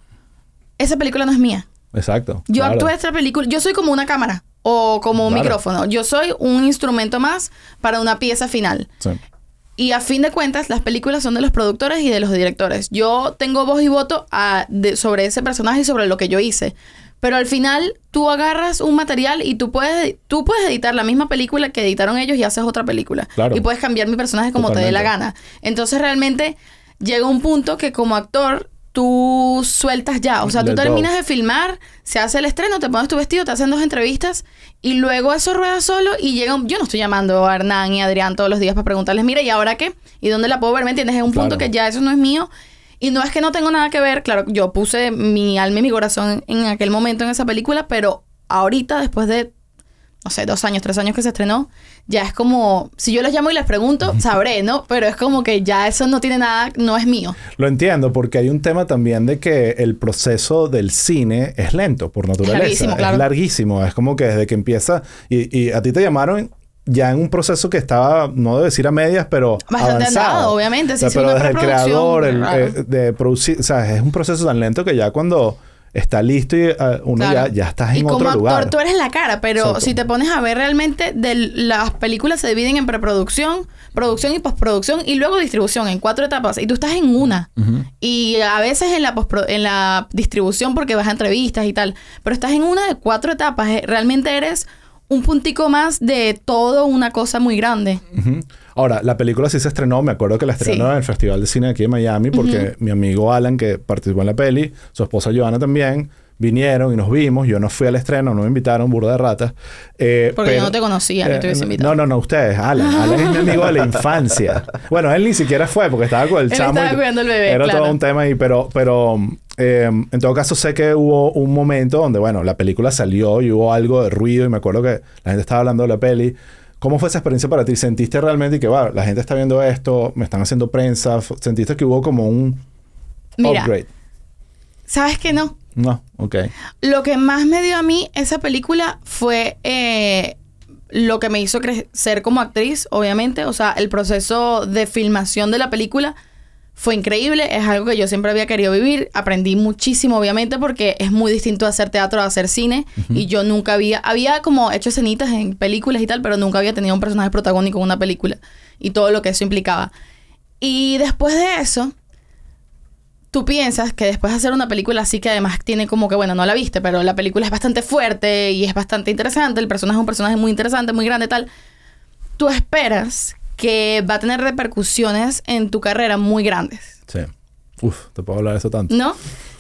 esa película no es mía. Exacto. Yo claro. actué esta película, yo soy como una cámara o como un Claro. micrófono. Yo soy un instrumento más para una pieza final. Sí. Y a fin de cuentas, las películas son de los productores y de los directores. Yo tengo voz y voto a- de- sobre ese personaje y sobre lo que yo hice. Pero al final, tú agarras un material y tú puedes, tú puedes editar la misma película que editaron ellos y haces otra película. Claro. Y puedes cambiar mi personaje como te dé la gana. Entonces, realmente, llega un punto que como actor, tú sueltas ya. O sea, tú Let go. terminas de filmar, se hace el estreno, te pones tu vestido, te hacen dos entrevistas y luego eso rueda solo y llega un... Yo no estoy llamando a Hernán y a Adrián todos los días para preguntarles, mira, ¿y ahora qué? ¿Y dónde la puedo ver? ¿Me entiendes? Es un punto que ya eso no es mío. Y no es que no tengo nada que ver, claro, yo puse mi alma y mi corazón en aquel momento en esa película, pero ahorita, después de, no sé, dos años, tres años que se estrenó, ya es como, si yo les llamo y les pregunto, sabré, ¿no? Pero es como que ya eso no tiene nada, no es mío. Lo entiendo porque hay un tema también de que el proceso del cine es lento por naturaleza. larguísimo, claro. Es larguísimo. Es como que desde que empieza... Y, y a ti te llamaron ya en un proceso que estaba, no debo decir a medias, pero Bastante avanzado. andado, obviamente. Se O sea, pero desde el creador, el, eh, de producir... O sea, es un proceso tan lento que ya cuando está listo y eh, uno Claro. ya, ya estás y en como otro actor, lugar. tú eres la cara, pero Exacto. si te pones a ver realmente, de las películas se dividen en preproducción, producción y postproducción y luego distribución en cuatro etapas. Y tú estás en una. Y a veces en la, en la distribución porque vas a entrevistas y tal. Pero estás en una de cuatro etapas. Eh, Realmente eres un puntico más de todo una cosa muy grande. Ahora, la película sí se estrenó, me acuerdo que la estrenaron Sí. en el Festival de Cine aquí en Miami, porque mi amigo Alan, que participó en la peli, su esposa Joana también, vinieron y nos vimos. Yo no fui al estreno, no me invitaron, burda de ratas. Eh, Porque yo no te conocía, ni te hubiese eh, invitado. No, no, no, ustedes. Alan. Alan es mi amigo de la infancia. Bueno, él ni siquiera fue porque estaba con el Él chamo. estaba cuidando al bebé, Era claro. todo un tema ahí, pero, pero eh, en todo caso sé que hubo un momento donde, bueno, la película salió y hubo algo de ruido y me acuerdo que la gente estaba hablando de la peli. ¿Cómo fue esa experiencia para ti? ¿Sentiste realmente que, bueno, la gente está viendo esto, me están haciendo prensa? ¿Sentiste que hubo como un Mira, upgrade? ¿sabes qué no? No, ok. Lo que más me dio a mí esa película fue eh, lo que me hizo crecer como actriz, obviamente. O sea, el proceso de filmación de la película fue increíble. Es algo que yo siempre había querido vivir. Aprendí muchísimo, obviamente, porque es muy distinto hacer teatro a hacer cine. Y yo nunca había... Había como hecho escenitas en películas y tal, pero nunca había tenido un personaje protagónico en una película. Y todo lo que eso implicaba. Y después de eso tú piensas que después de hacer una película así que además tiene como que, bueno, no la viste, pero la película es bastante fuerte y es bastante interesante, el personaje es un personaje muy interesante, muy grande, tal, tú esperas que va a tener repercusiones en tu carrera muy grandes. Sí. Uf, te puedo hablar de eso tanto. ¿no?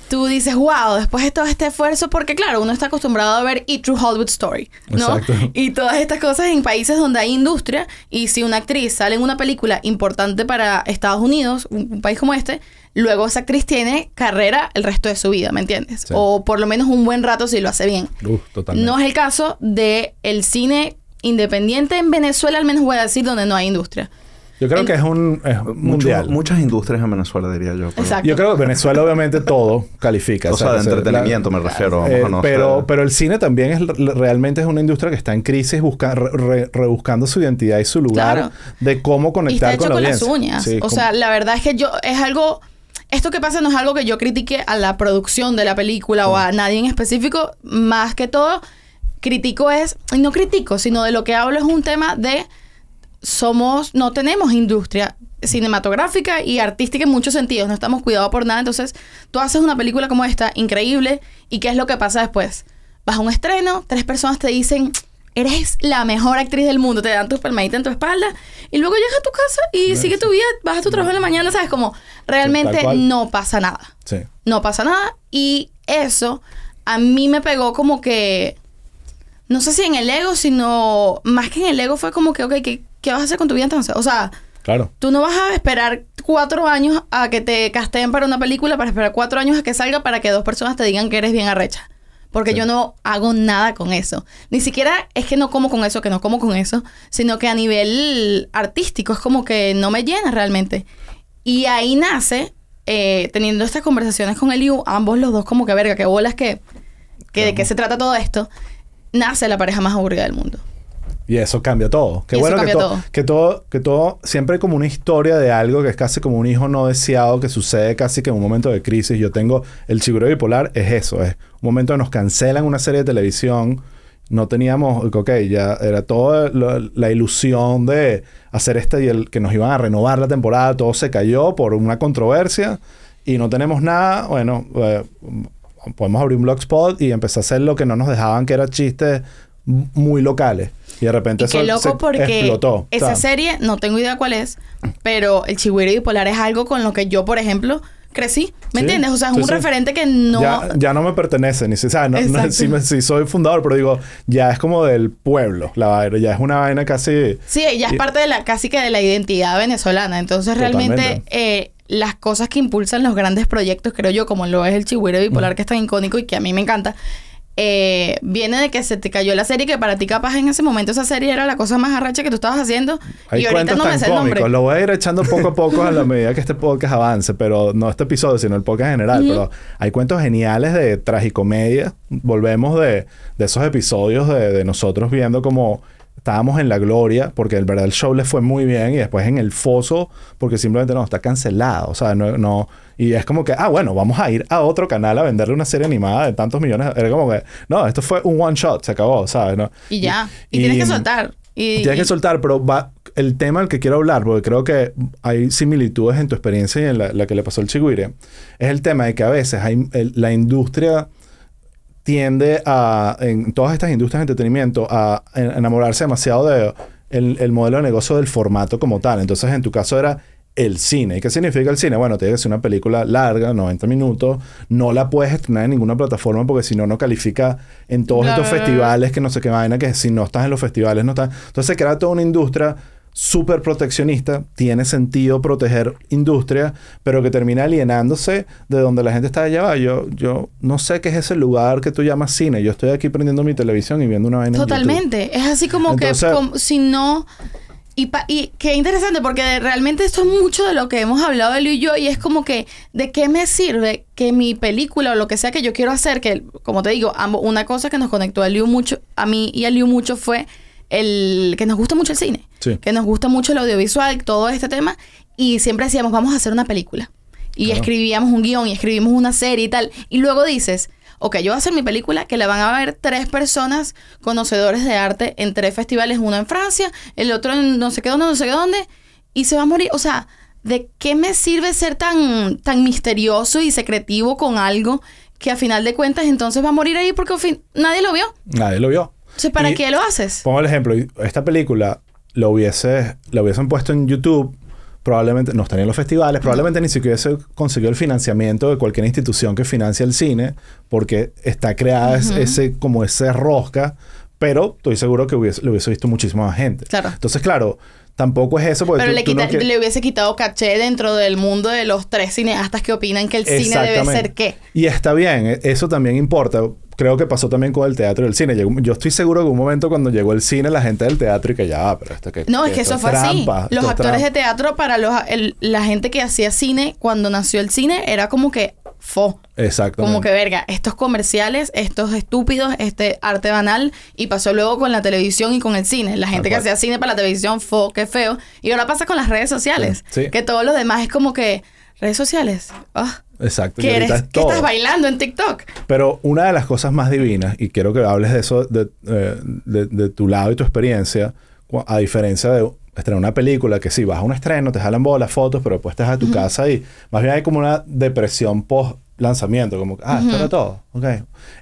Tú dices, wow, después de todo este esfuerzo, porque claro, uno está acostumbrado a ver E True Hollywood Story, ¿no? Exacto. Y todas estas cosas en países donde hay industria, y si una actriz sale en una película importante para Estados Unidos, un, un país como este, luego esa actriz tiene carrera el resto de su vida, ¿me entiendes? Sí. O por lo menos un buen rato si lo hace bien. Uf, totalmente. No es el caso de el cine independiente en Venezuela, al menos voy a decir, donde no hay industria. Yo creo en- que es un es Mucho- mundial. muchas industrias en Venezuela, diría yo. pero- Exacto. Yo creo que Venezuela obviamente todo califica. O sea, de entretenimiento me refiero. Eh, a pero, pero el cine también es realmente es una industria que está en crisis, busca, re- re- rebuscando su identidad y su lugar Claro. de cómo Y está conectar hecho con la con las audiencia. uñas. Sí, o como- sea, la verdad es que yo es algo. Esto que pasa no es algo que yo critique a la producción de la película o a nadie en específico. Más que todo, critico es. No critico, sino de lo que hablo es un tema de. Somos. No tenemos industria cinematográfica y artística en muchos sentidos. No estamos cuidados por nada. Entonces, tú haces una película como esta, increíble. ¿Y qué es lo que pasa después? Vas a un estreno, tres personas te dicen. Eres la mejor actriz del mundo, te dan tus palmaditas en tu espalda y luego llegas a tu casa y sigue tu vida, vas a tu trabajo en la mañana, ¿sabes? Como realmente no pasa nada. sí. No pasa nada. Y eso a mí me pegó como que, no sé si en el ego, sino más que en el ego fue como que, ok, ¿qué, qué vas a hacer con tu vida entonces? O sea, Claro. tú no vas a esperar cuatro años a que te casteen para una película, para esperar cuatro años a que salga para que dos personas te digan que eres bien arrecha. Porque Sí. yo no hago nada con eso. Ni siquiera es que no como con eso, que no como con eso, sino que a nivel artístico es como que no me llena realmente. Y ahí nace, eh, teniendo estas conversaciones con Eliu, ambos los dos como que verga, que bolas que, que de qué se trata todo esto, nace la pareja más aburrida del mundo. Y eso cambia todo. Qué Y bueno que, to- todo. que todo, que todo, siempre hay como una historia de algo que es casi como un hijo no deseado que sucede casi que en un momento de crisis. Yo tengo el chiguro bipolar, es eso, es un momento que nos cancelan una serie de televisión. No teníamos, ok, ya era toda la, la ilusión de hacer este y el que nos iban a renovar la temporada, todo se cayó por una controversia y no tenemos nada. Bueno, eh, podemos abrir un blogspot y empezar a hacer lo que no nos dejaban, que era chistes muy locales. Y de repente Y eso qué loco se porque explotó. esa O sea, serie, no tengo idea cuál es, pero el chigüiro bipolar es algo con lo que yo, por ejemplo, crecí. ¿Me Sí, entiendes? O sea, es sí, un sí. referente que no... Ya, ya no me pertenece, ni si, o sea, no, sí, me- sí soy fundador, pero digo, ya es como del pueblo, la vaina, ya es una vaina casi... Sí, ya es Y- parte de la casi que de la identidad venezolana. Entonces, realmente, eh, las cosas que impulsan los grandes proyectos, creo yo, como lo es el Chigüiro Bipolar, que es tan icónico y que a mí me encanta, eh, viene de que se te cayó la serie, que para ti capaz en ese momento esa serie era la cosa más arracha que tú estabas haciendo. Hay y ahorita no me sé el nombre. Lo voy a ir echando poco a poco a la medida que este podcast avance, pero no este episodio, sino el podcast en general. Pero hay cuentos geniales de tragicomedia. Volvemos de, de esos episodios de, de nosotros viendo como estábamos en la gloria, porque el verdad el show les fue muy bien, y después en el foso, porque simplemente no, está cancelado. O sea, no, no. Y es como que, ah, bueno, vamos a ir a otro canal a venderle una serie animada de tantos millones. Era como que, no, esto fue un one shot, se acabó, ¿sabes? ¿No? Y ya. Y, tienes que soltar. Y, Tienes y- que soltar, pero va el tema del que quiero hablar, porque creo que hay similitudes en tu experiencia y en la, la que le pasó al Chigüire, es el tema de que a veces hay, el- la industria tiende a, en todas estas industrias de entretenimiento, a en- enamorarse demasiado de el, el modelo de negocio del formato como tal. Entonces, en tu caso era el cine. ¿Y qué significa el cine? Bueno, tiene que ser una película larga, 90 minutos. No la puedes estrenar en ninguna plataforma porque si no, no califica en todos estos festivales que no sé qué vaina, que si no estás en los festivales no estás. Entonces se crea toda una industria súper proteccionista. Tiene sentido proteger industria, pero que termina alienándose de donde la gente está allá va. Yo, yo no sé qué es ese lugar que tú llamas cine. Yo estoy aquí prendiendo mi televisión y viendo una vaina en. Totalmente. Es así como Entonces- que como si no... Y, pa- y qué interesante, porque realmente esto es mucho de lo que hemos hablado Eliu y yo, y es como que, ¿de qué me sirve que mi película o lo que sea que yo quiero hacer, que como te digo, ambos, una cosa que nos conectó a Eliu mucho, a mí y a Eliu mucho fue el que nos gusta mucho el cine, Sí. que nos gusta mucho el audiovisual, todo este tema, y siempre decíamos, vamos a hacer una película. Y Claro. escribíamos un guion y escribimos una serie y tal. Y luego dices, ok, yo voy a hacer mi película que la van a ver tres personas conocedores de arte en tres festivales, uno en Francia, el otro en no sé qué dónde, no sé qué dónde, y se va a morir. O sea, ¿de qué me sirve ser tan, tan misterioso y secretivo con algo que a final de cuentas entonces va a morir ahí porque al fin nadie lo vio? Nadie lo vio. Sea, ¿para Y- qué lo haces? Pongo el ejemplo. Esta película lo hubiese, la hubiesen puesto en YouTube probablemente no estaría en los festivales, probablemente ni siquiera se consiguió el financiamiento de cualquier institución que financia el cine, porque está creada es- ese, como ese rosca, pero estoy seguro que hubiese, lo hubiese visto muchísima gente. Claro. Entonces, claro, tampoco es eso porque Pero tú- le, no que- le hubiese quitado caché dentro del mundo de los tres cineastas que opinan que el cine debe ser qué. Y está bien, e- eso también importa. Creo que pasó también con el teatro y el cine. Llegó- yo estoy seguro que un momento cuando llegó el cine, la gente del teatro y que ya, ah, pero esto que No, es que eso fue así. Los actores de teatro para los, el- la gente que hacía cine, cuando nació el cine, era como que fo. Exactamente. Como que verga, estos comerciales, estos estúpidos, este arte banal, y pasó luego con la televisión y con el cine. La gente que hacía cine para la televisión, fo, qué feo. Y ahora pasa con las redes sociales. Sí. Sí. Que todos los demás es como que, redes sociales. Ah, Exacto. y ¿Qué ahorita eres? es ¿Qué todo. estás bailando en TikTok? Pero una de las cosas más divinas, y quiero que hables de eso, de, eh, de- de tu lado y tu experiencia, a diferencia de estrenar una película que sí, vas a un estreno, te jalan bolas, fotos, pero después vas a tu casa y más bien hay como una depresión post lanzamiento, como, ah, esto era todo, ok.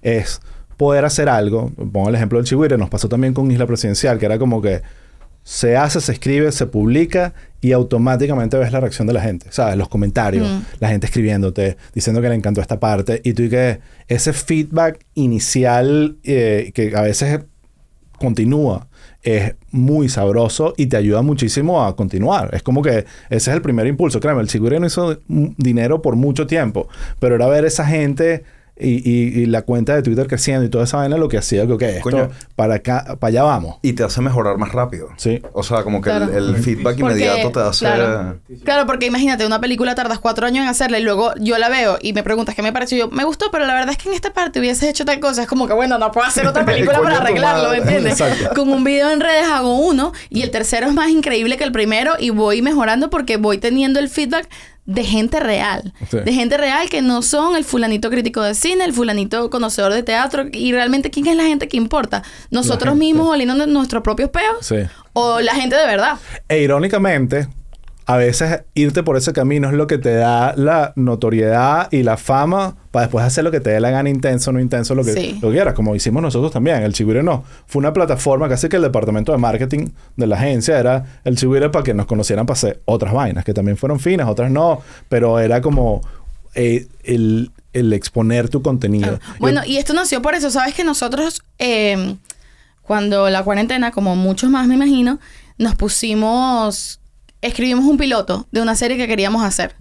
Es poder hacer algo, pongo el ejemplo del Chihuire, nos pasó también con Isla Presidencial, que era como que se hace, se escribe, se publica y automáticamente ves la reacción de la gente, ¿sabes? Los comentarios, Mm. la gente escribiéndote, diciendo que le encantó esta parte y tú y que ese feedback inicial eh, que a veces continúa es muy sabroso y te ayuda muchísimo a continuar. Es como que ese es el primer impulso. Créeme, el Siguri no hizo dinero por mucho tiempo, pero era ver esa gente y, y- y la cuenta de Twitter creciendo y toda esa vaina lo que hacía que, ok, esto, Coño. para acá, para allá vamos. Y te hace mejorar más rápido. Sí. O sea, como que el- Claro. el, feedback Porque, inmediato te hace... claro. Claro, porque imagínate, una película tardas cuatro años en hacerla y luego yo la veo y me preguntas qué me pareció. Yo, me gustó, pero la verdad es que en esta parte hubieses hecho tal cosa. Es como que, bueno, no puedo hacer otra película para arreglarlo, madre. ¿entiendes? Exacto. Con un video en redes hago uno y el tercero es más increíble que el primero y voy mejorando porque voy teniendo el feedback de gente real. Sí. De gente real que no son el fulanito crítico de cine, el fulanito conocedor de teatro y realmente quién es la gente que importa. Nosotros mismos oliendo nuestros propios peos Sí. o la gente de verdad. E irónicamente, a veces irte por ese camino es lo que te da la notoriedad y la fama para después hacer lo que te dé la gana intenso, no intenso, lo que, Sí. lo que quieras, como hicimos nosotros también. El Chigüire no. Fue una plataforma, casi que el departamento de marketing de la agencia era el Chigüire para que nos conocieran para hacer otras vainas, que también fueron finas, otras no, pero era como eh, el, el exponer tu contenido. Bueno, y esto nació por eso. Sabes que nosotros, eh, cuando la cuarentena, como muchos más me imagino, nos pusimos, escribimos un piloto de una serie que queríamos hacer.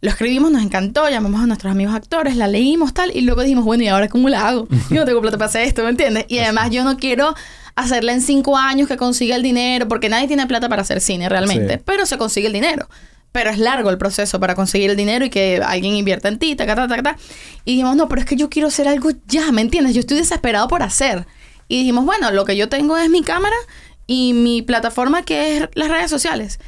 Lo escribimos, nos encantó, llamamos a nuestros amigos actores, la leímos tal, y luego dijimos, bueno, ¿y ahora cómo la hago? Yo no tengo plata para hacer esto, ¿me entiendes? Y además yo no quiero hacerla en cinco años que consiga el dinero, porque nadie tiene plata para hacer cine realmente, Sí. pero se consigue el dinero. Pero es largo el proceso para conseguir el dinero y que alguien invierta en ti, ta, ta, ta. Y dijimos, no, pero es que yo quiero hacer algo ya, ¿me entiendes? Yo estoy desesperado por hacer. Y dijimos, bueno, lo que yo tengo es mi cámara y mi plataforma que es las redes sociales.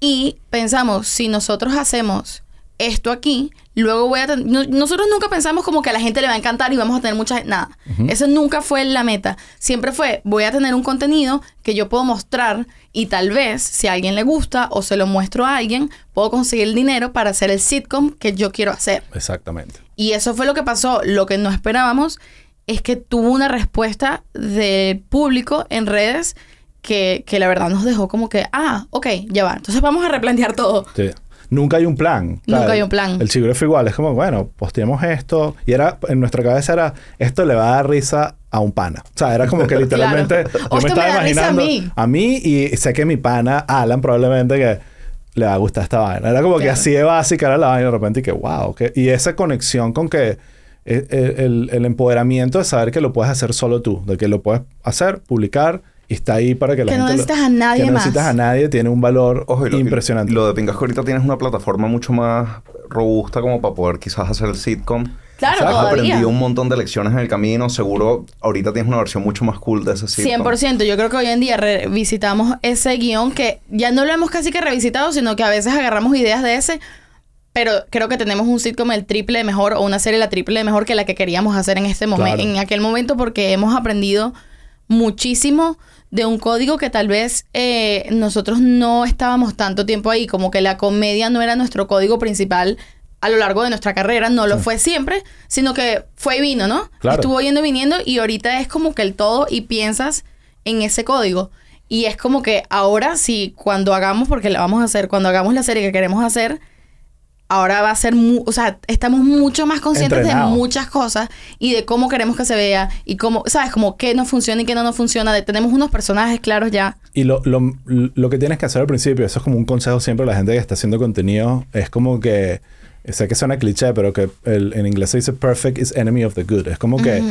Y pensamos, si nosotros hacemos esto aquí, luego voy a tener... no- nosotros nunca pensamos como que a la gente le va a encantar y vamos a tener mucha... Nada. Eso nunca fue la meta. Siempre fue, voy a tener un contenido que yo puedo mostrar y tal vez, si a alguien le gusta o se lo muestro a alguien, puedo conseguir el dinero para hacer el sitcom que yo quiero hacer. Exactamente. Y eso fue lo que pasó. Lo que no esperábamos es que tuvo una respuesta del público en redes que, que la verdad nos dejó como que, ah, ok, ya va. Entonces vamos a replantear todo. Sí. Nunca hay un plan. Nunca ¿sabes? hay un plan. El chigüire fue igual. Es como, bueno, posteamos esto. Y era, en nuestra cabeza era, esto le va a dar risa a un pana. O sea, era como que literalmente Claro. yo me me estaba da risa a imaginando mí. a mí y sé que mi pana, Alan, probablemente que le va a gustar esta vaina. Era como que Claro. así de básica era la vaina y de repente y que, wow. que- y esa conexión con que eh, el, el- el empoderamiento de saber que lo puedes hacer solo tú. De que lo puedes hacer, publicar está ahí para que la Que no gente... lo- necesitas a nadie que no más. necesitas a nadie. Tiene un valor Ojo, lo, impresionante. Lo de Pingas que ahorita tienes una plataforma mucho más robusta como para poder quizás hacer el sitcom. Claro, Has todavía. aprendido un montón de lecciones en el camino. Seguro ahorita tienes una versión mucho más cool de ese sitcom. 100%. Yo creo que hoy en día revisitamos ese guion que ya no lo hemos casi que revisitado, sino que a veces agarramos ideas de ese. Pero creo que tenemos un sitcom el triple de mejor o una serie la triple de mejor que la que queríamos hacer en este momento, Claro. en aquel momento, porque hemos aprendido muchísimo de un código que tal vez eh, nosotros no estábamos tanto tiempo ahí, como que la comedia no era nuestro código principal a lo largo de nuestra carrera, no lo fue siempre, sino que fue y vino, ¿no? Claro. Estuvo yendo y viniendo y ahorita es como que el todo y piensas en ese código. Y es como que ahora sí, cuando hagamos, porque la vamos a hacer, cuando hagamos la serie que queremos hacer, ahora va a ser, mu- o sea, estamos mucho más conscientes Entrenado. de muchas cosas y de cómo queremos que se vea y cómo, ¿sabes? Como qué nos funciona y qué no nos funciona. De, tenemos unos personajes claros ya. Y lo, lo, lo que tienes que hacer al principio, eso es como un consejo siempre a la gente que está haciendo contenido, es como que, sé que suena cliché, pero que el- en inglés se dice perfect is enemy of the good. Es como que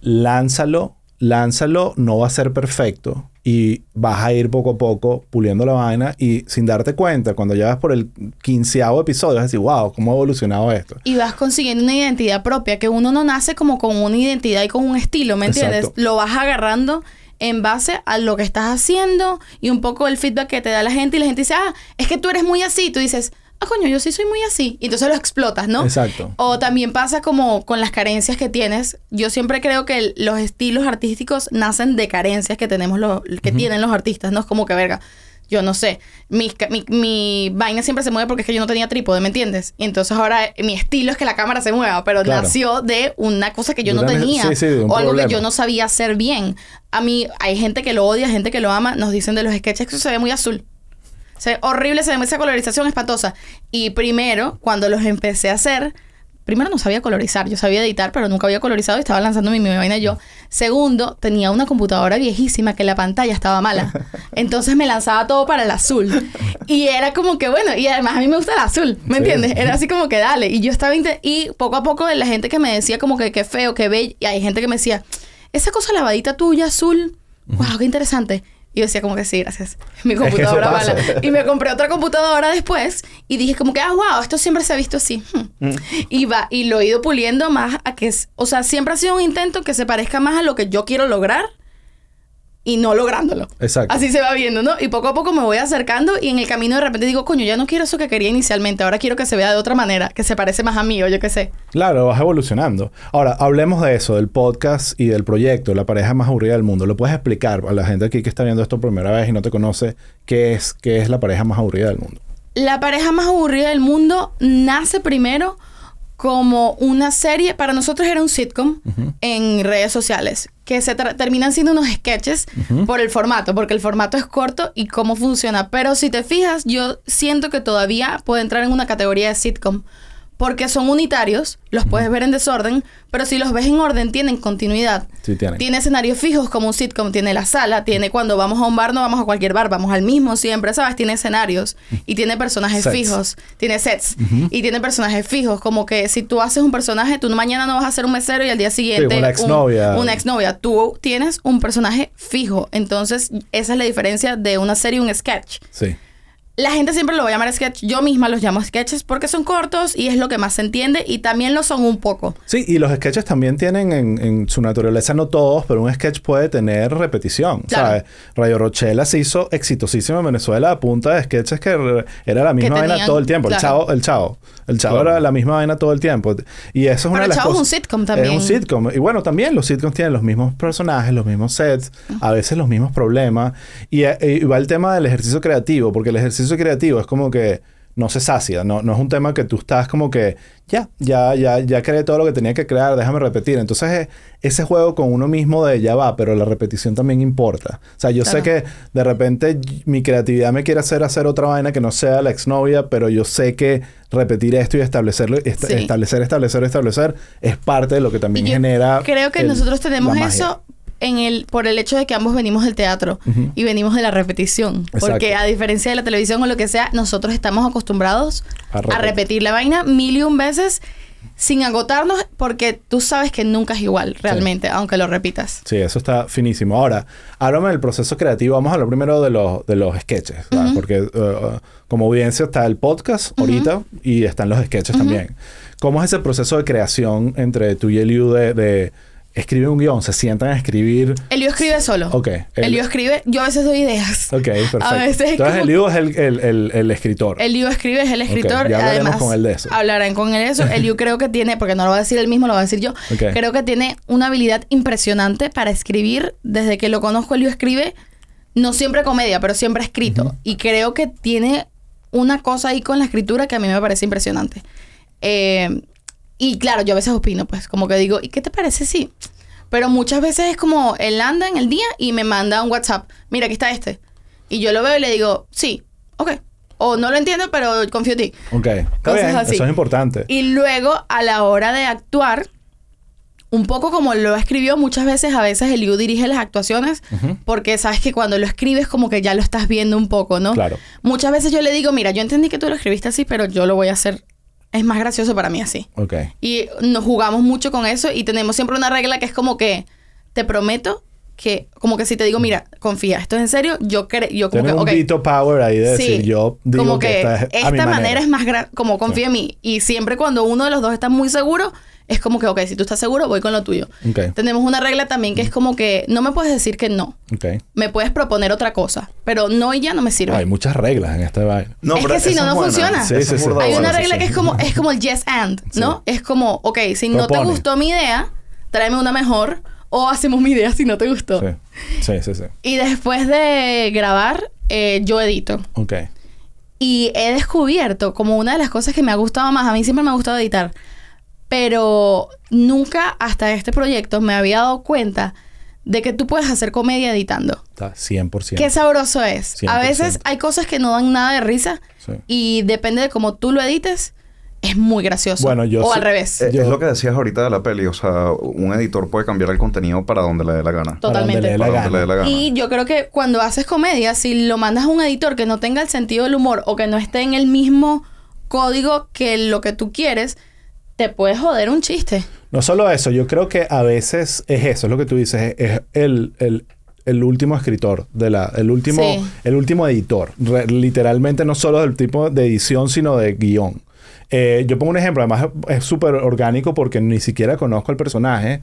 lánzalo, lánzalo, no va a ser perfecto y vas a ir poco a poco puliendo la vaina y sin darte cuenta, cuando ya vas por el quinceavo episodio, vas a decir, wow, ¿cómo ha evolucionado esto? Y vas consiguiendo una identidad propia, que uno no nace como con una identidad y con un estilo, ¿me entiendes? Exacto. Lo vas agarrando en base a lo que estás haciendo y un poco el feedback que te da la gente y la gente dice, ah, es que tú eres muy así. Tú dices, ah, coño, yo sí soy muy así. Y entonces lo explotas, ¿no? Exacto. O también pasa como con las carencias que tienes. Yo siempre creo que los estilos artísticos nacen de carencias que tenemos los, que tienen los artistas. No es como que verga. Yo no sé. Mi, ca- mi, mi vaina siempre se mueve porque es que yo no tenía trípode, ¿me entiendes? Y entonces ahora eh, mi estilo es que la cámara se mueva, pero Claro. nació de una cosa que yo no tenía. sí, sí, de un o algo problema. que yo no sabía hacer bien. A mí hay gente que lo odia, gente que lo ama. Nos dicen de los sketches que eso se ve muy azul. Se horrible, se ve esa colorización espantosa. Y primero, cuando los empecé a hacer, primero no sabía colorizar, yo sabía editar, pero nunca había colorizado y estaba lanzando mi, mi vaina yo. Segundo, tenía una computadora viejísima que la pantalla estaba mala. Entonces me lanzaba todo para el azul. Y era como que bueno, y además a mí me gusta el azul, ¿me Sí. entiendes? Era así como que dale. Y yo estaba, y poco a poco la gente que me decía como que qué feo, qué bello, y hay gente que me decía, esa cosa lavadita tuya azul, wow, qué interesante. Y yo decía como que sí, gracias. Mi computadora mala. Y me compré otra computadora después y dije como que, ah, wow, esto siempre se ha visto así. Hmm. Y va, y lo he ido puliendo más a que, es- o sea, siempre ha sido un intento que se parezca más a lo que yo quiero lograr y no lográndolo. Exacto. Así se va viendo, ¿no? Y poco a poco me voy acercando y en el camino de repente digo, coño, ya no quiero eso que quería inicialmente, ahora quiero que se vea de otra manera, que se parece más a mí o yo qué sé. Claro, vas evolucionando. Ahora, hablemos de eso, del podcast y del proyecto, la pareja más aburrida del mundo. ¿Lo puedes explicar a la gente aquí que está viendo esto por primera vez y no te conoce qué es, qué es la pareja más aburrida del mundo? La pareja más aburrida del mundo nace primero como una serie, para nosotros era un sitcom en redes sociales, que se terminan siendo unos sketches por el formato, porque el formato es corto y cómo funciona. Pero si te fijas, yo siento que todavía puede entrar en una categoría de sitcom, porque son unitarios, los puedes ver en desorden, pero si los ves en orden tienen continuidad. Sí, tienen. Tiene escenarios fijos como un sitcom, tiene la sala, tiene cuando vamos a un bar no vamos a cualquier bar, vamos al mismo siempre, ¿sabes? Tiene escenarios y tiene personajes Sets. fijos, tiene sets y tiene personajes fijos, como que si tú haces un personaje, tú mañana no vas a ser un mesero y al día siguiente una un- exnovia. una exnovia, tú tienes un personaje fijo, entonces esa es la diferencia de una serie y un sketch. Sí. La gente siempre lo va a llamar sketch, yo misma los llamo sketches porque son cortos y es lo que más se entiende y también lo son un poco. Sí, y los sketches también tienen en, en su naturaleza, no todos, pero un sketch puede tener repetición. Claro. ¿sabes? Radio Rochela se hizo exitosísimo en Venezuela a punta de sketches que era la misma vaina tenían- todo el tiempo. El claro. chavo, el chavo. El chavo Claro. era la misma vaina todo el tiempo. Y eso es una Pero de el las Chavo es cosas. un sitcom también. Es un sitcom. Y bueno, también los sitcoms tienen los mismos personajes, los mismos sets, a veces los mismos problemas. Y, eh, y va el tema del ejercicio creativo, porque el ejercicio creativo es como que no se sacia, no, no es un tema que tú estás como que ya, ya, ya, ya creé todo lo que tenía que crear, déjame repetir. Entonces eh, ese juego con uno mismo de ya va, pero la repetición también importa. O sea, yo sé que Claro. de repente mi creatividad me quiere hacer hacer otra vaina que no sea la exnovia, pero yo sé que repetir esto y establecerlo, est- Sí. establecer, establecer, establecer es parte de lo que también Y yo genera. Creo que el- nosotros tenemos eso en el por el hecho de que ambos venimos del teatro y venimos de la repetición, porque a diferencia de la televisión o lo que sea, nosotros estamos acostumbrados A a repetir. la vaina mil y un veces sin agotarnos porque tú sabes que nunca es igual realmente, aunque lo repitas. Sí, eso está finísimo. Ahora, háblame del proceso creativo. Vamos a hablar primero de los, de los sketches. Porque uh, como audiencia está el podcast ahorita y están los sketches también. ¿Cómo es ese proceso de creación entre tú y Eliu de, de escribir un guion? ¿Se sientan a escribir? Elio escribe solo. Ok. El- Elio escribe, yo a veces doy ideas. Ok, perfecto. A veces es Entonces Eliu es el, el, el, el escritor. Eliu escribe, es el escritor. ya hablaremos Además, con él de eso. Hablarán con él de eso. Eliu creo que tiene, porque no lo va a decir él mismo, lo va a decir yo. Ok. Creo que tiene una habilidad impresionante para escribir. Desde que lo conozco, Eliu escribe, no siempre comedia, pero siempre escrito. Y creo que tiene una cosa ahí con la escritura que a mí me parece impresionante. Eh, y claro, yo a veces opino, pues, como que digo, ¿y qué te parece si Pero muchas veces es como él anda en el día y me manda un WhatsApp. Mira, aquí está este. Y yo lo veo y le digo, sí, ok. O no lo entiendo, pero confío en ti. Ok. Está Cosas bien, así. Eso es importante. Y luego, a la hora de actuar, un poco como lo escribió muchas veces, a veces Eliu dirige las actuaciones, porque sabes que cuando lo escribes como que ya lo estás viendo un poco, ¿no? Claro. Muchas veces yo le digo, mira, yo entendí que tú lo escribiste así, pero yo lo voy a hacer, es más gracioso para mí así. Ok. Y nos jugamos mucho con eso y tenemos siempre una regla que es como que, te prometo que, como que si te digo, mira, confía, esto es en serio, yo creo, yo como que, un veto power ahí de decir, yo digo como que, que, esta es a mi esta manera. manera es más como confía en mí. Y siempre cuando uno de los dos está muy seguro, es como que, ok, si tú estás seguro, voy con lo tuyo. Ok. Tenemos una regla también que es como que no me puedes decir que no. Ok. Me puedes proponer otra cosa, pero no y ya no me sirve. Hay muchas reglas en este baile. No, Es pero que si no, no buena. funciona. Sí, sí, sí. Hay una sí, regla sí. que es como, es como el yes and, ¿no? Es como, ok, si no te gustó mi idea, tráeme una mejor o hacemos mi idea si no te gustó. Sí. Sí, sí, sí. Y después de grabar, eh, yo edito. Ok. Y he descubierto como una de las cosas que me ha gustado más, a mí siempre me ha gustado editar, pero nunca hasta este proyecto me había dado cuenta de que tú puedes hacer comedia editando. Está 100%. Qué sabroso es. A 100%. veces hay cosas que no dan nada de risa Sí. y depende de cómo tú lo edites, es muy gracioso. Bueno, yo o sí- al revés. Eh, Yo- Es lo que decías ahorita de la peli. O sea, un editor puede cambiar el contenido para donde le dé la gana. Para donde Totalmente. le dé la Para donde le dé la gana. Y yo creo que cuando haces comedia, si lo mandas a un editor que no tenga el sentido del humor o que no esté en el mismo código que lo que tú quieres, te puedes joder un chiste. No solo eso, yo creo que a veces es eso, es lo que tú dices, es, es el, el- el último escritor, de la, el, último, Sí. el último editor. Re- literalmente no solo del tipo de edición, sino de guion. Eh, yo pongo un ejemplo, además es súper orgánico porque ni siquiera conozco al personaje,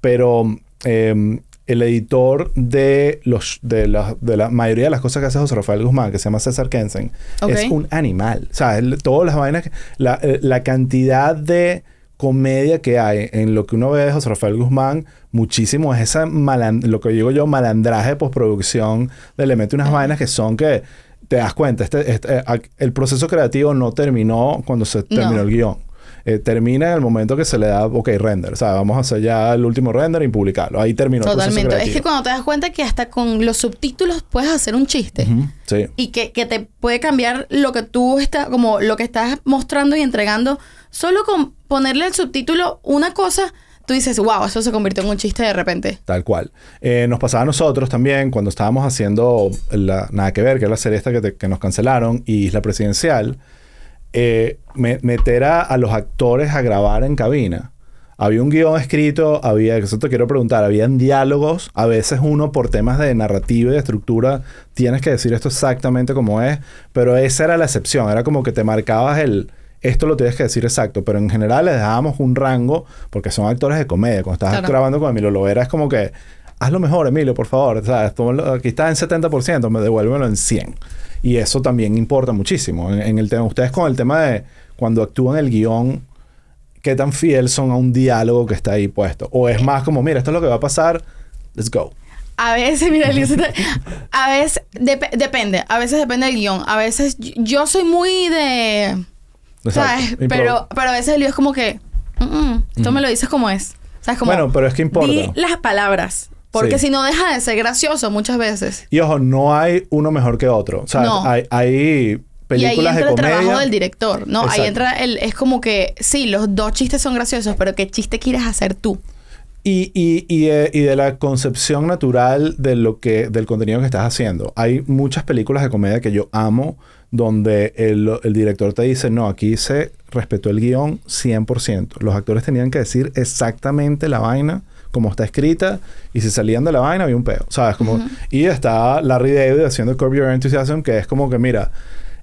pero eh, el editor de, los, de, la, de la mayoría de las cosas que hace José Rafael Guzmán, que se llama César Kensen, es un animal. O sea, él- todas las vainas, que- la, eh, la cantidad de comedia que hay en lo que uno ve de José Rafael Guzmán, muchísimo es esa malan- lo que digo yo, malandraje de postproducción, de le mete unas vainas que son que te das cuenta, este, este, eh, el proceso creativo no terminó cuando se terminó No. el guion. Eh, termina en el momento que se le da, ok, render. O sea, vamos a hacer ya el último render y publicarlo. Ahí terminó el Totalmente. proceso Es que cuando te das cuenta que hasta con los subtítulos puedes hacer un chiste. Ujú, Sí. Y que, que te puede cambiar lo que tú estás, como lo que estás mostrando y entregando. Solo con ponerle el subtítulo una cosa, tú dices, wow, eso se convirtió en un chiste de repente. Tal cual. Eh, nos pasaba a nosotros también cuando estábamos haciendo la, Nada que ver, que es la serie esta que, te- que nos cancelaron, y Isla Presidencial, eh, me- meter a, a los actores a grabar en cabina. Había un guion escrito, había, eso te quiero preguntar, habían diálogos, a veces uno por temas de narrativa y de estructura tienes que decir esto exactamente como es, pero esa era la excepción, era como que te marcabas el, esto lo tienes que decir exacto, pero en general les dábamos un rango, porque son actores de comedia, cuando estás Claro. grabando con Emilio Lovera es como que, hazlo mejor Emilio, por favor, ¿sabes? Tómalo- aquí está en 70%, me devuélvelo en 100. Y eso también importa muchísimo. En, en el tema, ustedes con el tema de cuando actúan el guion, qué tan fiel son a un diálogo que está ahí puesto. O es más como, mira, esto es lo que va a pasar, let's go. A veces, mira, a veces dep- depende, a veces depende del guion. A veces yo, soy muy de, ¿sabes? Pero, pero a veces el lío es como que, "Mm, mm, esto me lo dices como es. ¿Sabes? Como, Bueno, pero es que importa. Di las palabras. Porque Sí. si no deja de ser gracioso muchas veces. Y ojo, no hay uno mejor que otro. O sea, No. hay, hay y ahí películas entra de el comedia. trabajo del director, ¿no? Ahí entra el... Es como que, sí, los dos chistes son graciosos, pero ¿qué chiste quieres hacer tú? Y, y, y, de, y de la concepción natural de lo que, del contenido que estás haciendo. Hay muchas películas de comedia que yo amo donde el, el director te dice, no, aquí se respetó el guion 100%. Los actores tenían que decir exactamente la vaina como está escrita y si salían de la vaina había un peo, ¿sabes? Como, Y está Larry David haciendo Curb Your Enthusiasm que es como que, mira,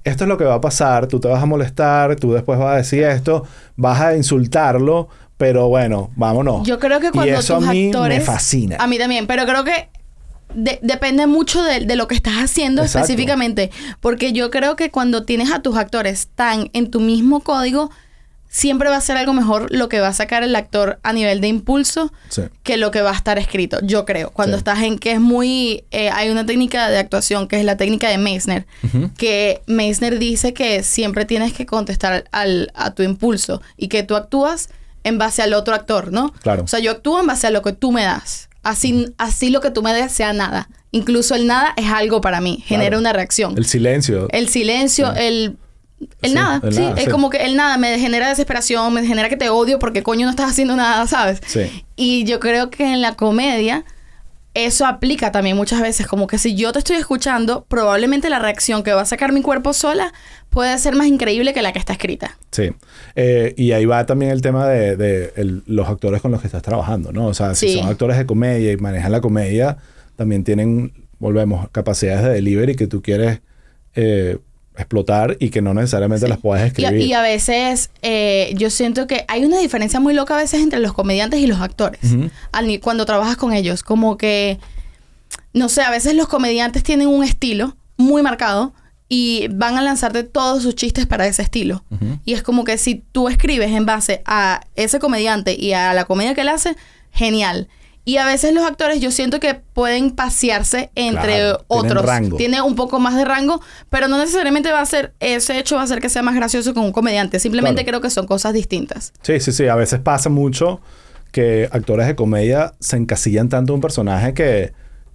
esto es lo que va a pasar, tú te vas a molestar, tú después vas a decir esto, vas a insultarlo, pero bueno, vámonos. Yo creo que cuando y eso tus a mí actores... me fascina. A mí también, pero creo que de- depende mucho de, de lo que estás haciendo Exacto. específicamente. Porque yo creo que cuando tienes a tus actores tan en tu mismo código, siempre va a ser algo mejor lo que va a sacar el actor a nivel de impulso Sí. que lo que va a estar escrito. Yo creo. Cuando Sí. estás en que es muy... eh, hay una técnica de actuación que es la técnica de Meissner. Que Meissner dice que siempre tienes que contestar al, a tu impulso y que tú actúas en base al otro actor, ¿no? Claro. O sea, yo actúo en base a lo que tú me das. Así, así lo que tú me des sea nada. Incluso el nada es algo para mí, genera Claro. una reacción. El silencio. El silencio, el... El Sí, nada, el sí, nada, es sí. como que el nada me genera desesperación, me genera que te odio porque coño no estás haciendo nada, ¿sabes? Sí. Y yo creo que en la comedia eso aplica también muchas veces, como que si yo te estoy escuchando, probablemente la reacción que va a sacar mi cuerpo sola puede ser más increíble que la que está escrita. Sí. Eh, y ahí va también el tema de, de el- los actores con los que estás trabajando, ¿no? O sea, si Sí. son actores de comedia y manejan la comedia, también tienen, volvemos, capacidades de delivery que tú quieres eh, explotar y que no necesariamente las a, escribir. y a veces eh, yo siento que hay una diferencia muy loca a veces entre los comediantes y los actores. Cuando trabajas con ellos, como que, no sé, a veces los comediantes tienen un estilo muy marcado y van a lanzarte todos sus chistes para ese estilo. Y es como que si tú escribes en base a ese comediante y a la comedia que él hace, genial. Y a veces los actores yo siento que pueden pasearse entre Claro, tienen otros. rango. Tiene un poco más de rango, pero no necesariamente va a ser, ese hecho va a hacer que sea más gracioso con un comediante. Simplemente Claro. creo que son cosas distintas. Sí, sí, sí. A veces pasa mucho que actores de comedia se encasillan tanto en un personaje que,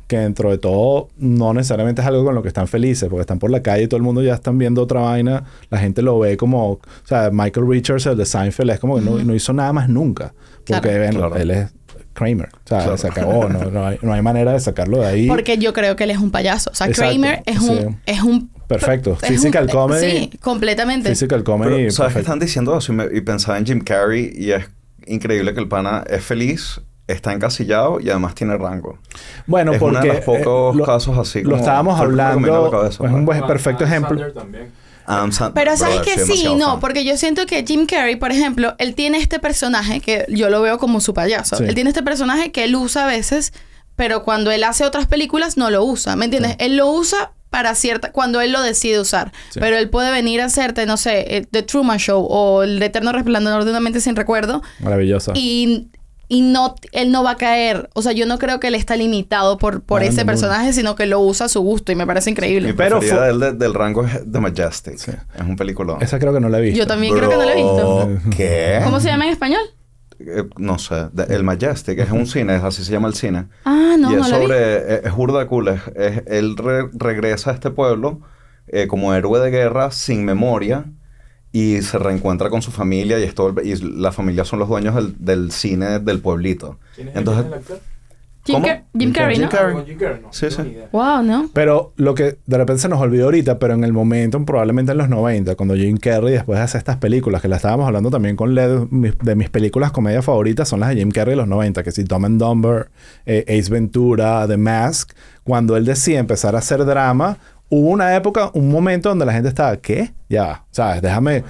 que dentro de todo no necesariamente es algo con lo que están felices, porque están por la calle y todo el mundo ya están viendo otra vaina. La gente lo ve como... O sea, Michael Richards, el de Seinfeld, es como que no, no hizo nada más nunca. Porque Claro. ven, Claro. él es Kramer. O sea, Claro. se acabó. No, no hay, no hay manera de sacarlo de ahí. Porque yo creo que él es un payaso. O sea, Exacto, Kramer es un, sí. es un Perfecto. es Physical un- comedy. Sí, completamente. Physical comedy. Pero, ¿Sabes que perfecto. están diciendo eso? Y, me- y pensaba en Jim Carrey y es increíble que el pana es feliz, está encasillado y además tiene rango. Bueno, es porque... uno de los pocos eh, lo- casos así Lo como- estábamos a la hablando... cabeza, es un pues. buen, perfecto Adam ejemplo. También. Sand- Pero sabes que sí, no, fan. porque yo siento que Jim Carrey, por ejemplo, él tiene este personaje que yo lo veo como su payaso. Sí. Él tiene este personaje que él usa a veces, pero cuando él hace otras películas no lo usa, ¿me entiendes? Él lo usa para cierta cuando él lo decide usar, Sí. pero él puede venir a hacerte, no sé, eh, The Truman Show o El Eterno Resplandor de una mente sin recuerdo Maravilloso. y y no él no va a caer, o sea, yo no creo que él está limitado por por No, ese no, no. personaje, sino que lo usa a su gusto y me parece increíble. Mi Pero fue- de él de- del rango es The Majestic. Sí. Es un película. Esa creo que no la he visto. Yo también creo que no lo he visto. ¿Qué? ¿Cómo se llama en español? Eh, no sé. De- el Majestic es un cine, es así se llama el cine. Ah, no, y es no la vi. sobre... Es, es burda cool. Es, es- él re- regresa a este pueblo eh, como héroe de guerra sin memoria y se reencuentra con su familia y, es todo el- y la familia son los dueños del, del cine del pueblito. ¿Quién es, Entonces, el actor? Jim, ¿Cómo? Car- Jim Carrey, Jim ¿no? Carrey. Jim Carrey, no. Sí, sí. Wow, ¿no? Pero lo que de repente se nos olvidó ahorita, pero en el momento, probablemente en los 90, cuando Jim Carrey después hace estas películas, que la estábamos hablando también con Led, de mis películas comedia favoritas son las de Jim Carrey de los 90, que si Tom and Dumber, eh, Ace Ventura, The Mask, cuando él decía empezar a hacer drama, hubo una época, un momento donde la gente estaba, ¿qué? Ya, ¿sabes? Déjame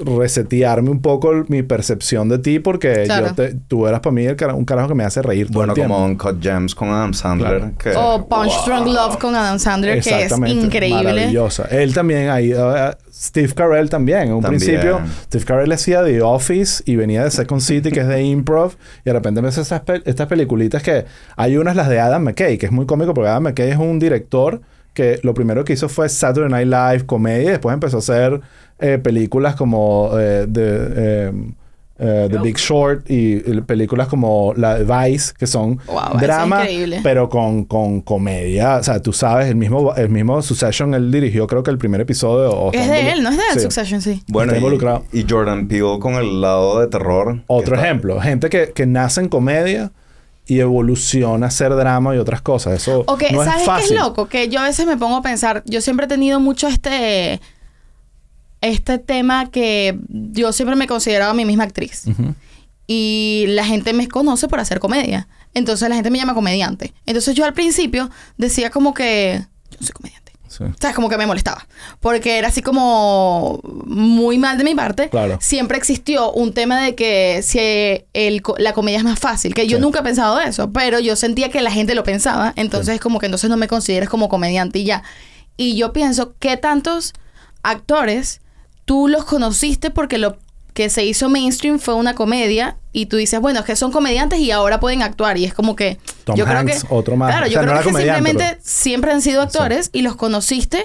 resetearme un poco el- mi percepción de ti porque Claro. yo te- tú eras para mí el un carajo que me hace reír todo bueno, el como Uncut Gems con Adam Sandler. Claro. que- O Punch Wow. Drunk Love con Adam Sandler, que es Exactamente. increíble. Maravillosa. Él también ahí. uh, Steve Carell también. En un También. principio, Steve Carell hacía The Office y venía de Second City, que es de improv. Y de repente me hace estas, pe- estas peliculitas que hay unas, las de Adam McKay, que es muy cómico porque Adam McKay es un director que lo primero que hizo fue Saturday Night Live, comedia, y después empezó a hacer eh, películas como eh, The, eh, The Big Short y, y películas como la de Vice, que son Wow, drama, pero con, con comedia. O sea, tú sabes, el mismo, el mismo Succession, él dirigió creo que el primer episodio. o Es de él, no es de él, Sí. Succession, sí. Bueno, Está y- involucrado. Y, Jordan Peele con el lado de terror. Otro ejemplo, gente que, que nace en comedia y evoluciona a hacer drama y otras cosas. Eso Ok, no ¿sabes es qué fácil. es loco? Que yo a veces me pongo a pensar, yo siempre he tenido mucho este este tema que yo siempre me he considerado a mí misma actriz. Y la gente me conoce por hacer comedia. Entonces la gente me llama comediante. Entonces yo al principio decía como que yo no soy comediante. Sí. O sea, como que me molestaba. Porque era así como muy mal de mi parte. Claro. Siempre existió un tema de que si el, la comedia es más fácil. Que yo Sí. nunca he pensado eso. Pero yo sentía que la gente lo pensaba. Entonces es como que entonces no me consideres como comediante y ya. Y yo pienso que tantos actores tú los conociste porque lo que se hizo mainstream fue una comedia y tú dices, bueno, es que son comediantes y ahora pueden actuar y es como que Tom yo creo Hanks, que otro más. Claro, O yo no creo era que simplemente siempre han sido actores y los conociste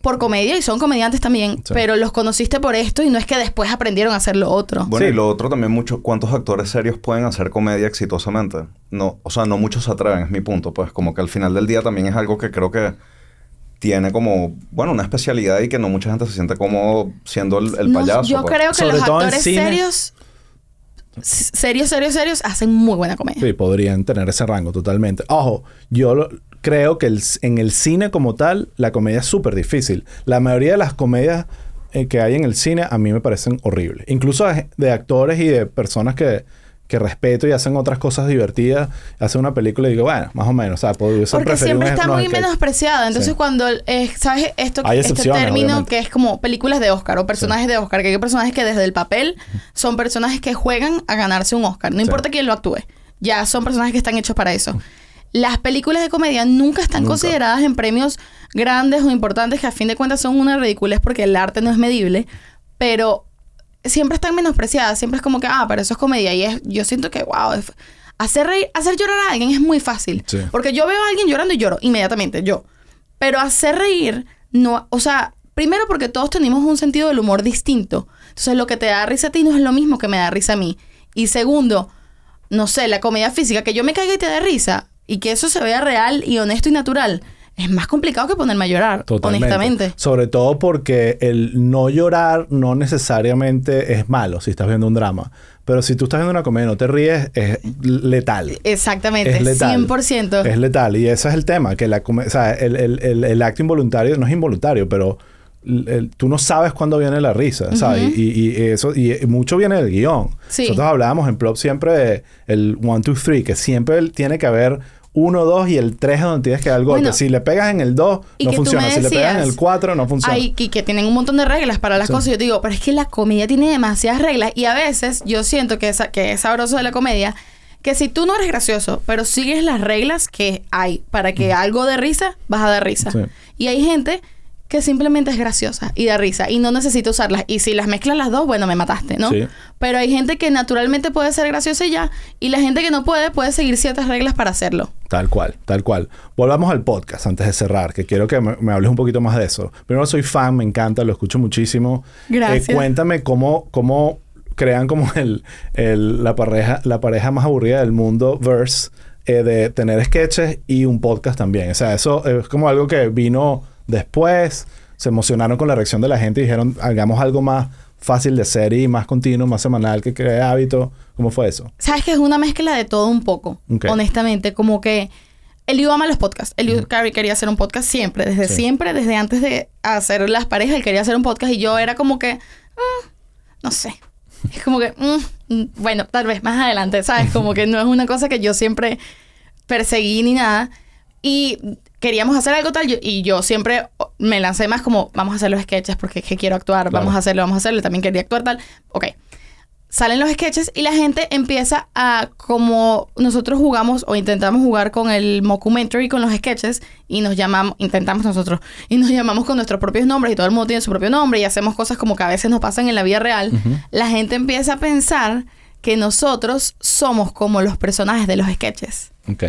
por comedia y son comediantes también, Sí. pero los conociste por esto y no es que después aprendieron a hacer lo otro. Bueno, Sí. y lo otro también mucho, ¿cuántos actores serios pueden hacer comedia exitosamente? No, o sea, no muchos se atreven, es mi punto, pues como que al final del día también es algo que creo que tiene como, bueno, una especialidad y que no mucha gente se siente cómodo siendo el, el No, payaso. yo pues. creo que Sobre los todo en actores cine. serios, serios, serios, serios, hacen muy buena comedia. Sí, podrían tener ese rango totalmente. Ojo, yo lo- creo que el- en el cine como tal, la comedia es súper difícil. La mayoría de las comedias eh, que hay en el cine a mí me parecen horribles. Incluso de actores y de personas que, que respeto y hacen otras cosas divertidas. Hacen una película y digo, bueno, más o menos. O sea, puedo Porque siempre está muy menospreciada. Entonces, Sí. cuando, eh, ¿sabes? Esto, este término obviamente. que es como películas de Oscar o personajes de Oscar, que hay personajes que desde el papel son personajes que juegan a ganarse un Oscar. No Sí. importa quién lo actúe. Ya son personajes que están hechos para eso. Las películas de comedia nunca están Nunca. consideradas en premios grandes o importantes, que a fin de cuentas son una ridiculez porque el arte no es medible, pero siempre están menospreciadas. Siempre es como que, ah, pero eso es comedia. Y es, yo siento que, wow, es- hacer reír, hacer llorar a alguien es muy fácil. Sí. Porque yo veo a alguien llorando y lloro inmediatamente, yo. Pero hacer reír, no, o sea, primero porque todos tenemos un sentido del humor distinto. Entonces, lo que te da risa a ti no es lo mismo que me da risa a mí. Y segundo, no sé, la comedia física, que yo me caiga y te dé risa y que eso se vea real y honesto y natural, es más complicado que ponerme a llorar, Totalmente. honestamente. Sobre todo porque el no llorar no necesariamente es malo si estás viendo un drama. Pero si tú estás viendo una comedia y no te ríes, es letal. Exactamente, Es letal. 100%. Es letal. Y ese es el tema. Que la come- o sea, el, el- el- el acto involuntario no es involuntario, pero tú no sabes cuándo viene la risa, ¿sabes? Ujú. y, y- y eso, y, mucho viene del guion. Sí. Nosotros hablábamos en Plop siempre de el 1, 2, 3, que siempre tiene que haber uno, dos y el tres es donde tienes que dar el golpe. Bueno, si le pegas en el 2, y no que funciona. Si le pegas en el 4, no funciona. Hay, y que tienen un montón de reglas para las Sí. cosas. Yo te digo, pero es que la comedia tiene demasiadas reglas. Y a veces yo siento que, esa, que es sabroso de la comedia que si tú no eres gracioso, pero sigues las reglas que hay para que algo de risa, vas a dar risa. Sí. Y hay gente que simplemente es graciosa y da risa y no necesita usarlas. Y si las mezclas las dos, bueno, me mataste, ¿no? Sí. Pero hay gente que naturalmente puede ser graciosa y ya. Y la gente que no puede, puede seguir ciertas reglas para hacerlo. Tal cual, tal cual. Volvamos al podcast antes de cerrar, que quiero que me, me hables un poquito más de eso. Primero, soy fan, me encanta, lo escucho muchísimo. Gracias. Eh, cuéntame cómo, cómo crean como el, el- la, pareja, la pareja más aburrida del mundo, Verse, eh, de tener sketches y un podcast también. O sea, eso es como algo que vino después, se emocionaron con la reacción de la gente y dijeron, hagamos algo más fácil de hacer y más continuo, más semanal, que cree hábito. ¿Cómo fue eso? Sabes que es una mezcla de todo un poco, Ok. honestamente, como que él ama los podcasts. Él Carrie quería hacer un podcast siempre, desde Sí. siempre, desde antes de hacer las parejas, él quería hacer un podcast y yo era como que, ah, no sé. Es como que, mm, mm, bueno, tal vez más adelante, ¿sabes? Como que no es una cosa que yo siempre perseguí ni nada. Y queríamos hacer algo tal, y yo siempre me lancé más como, vamos a hacer los sketches porque es que quiero actuar, Claro. vamos a hacerlo, vamos a hacerlo, también quería actuar tal. Ok. Salen los sketches y la gente empieza a, como nosotros jugamos o intentamos jugar con el mockumentary, con los sketches, y nos llamamos, intentamos nosotros, y nos llamamos con nuestros propios nombres, y todo el mundo tiene su propio nombre, y hacemos cosas como que a veces nos pasan en la vida real, la gente empieza a pensar que nosotros somos como los personajes de los sketches. Ok.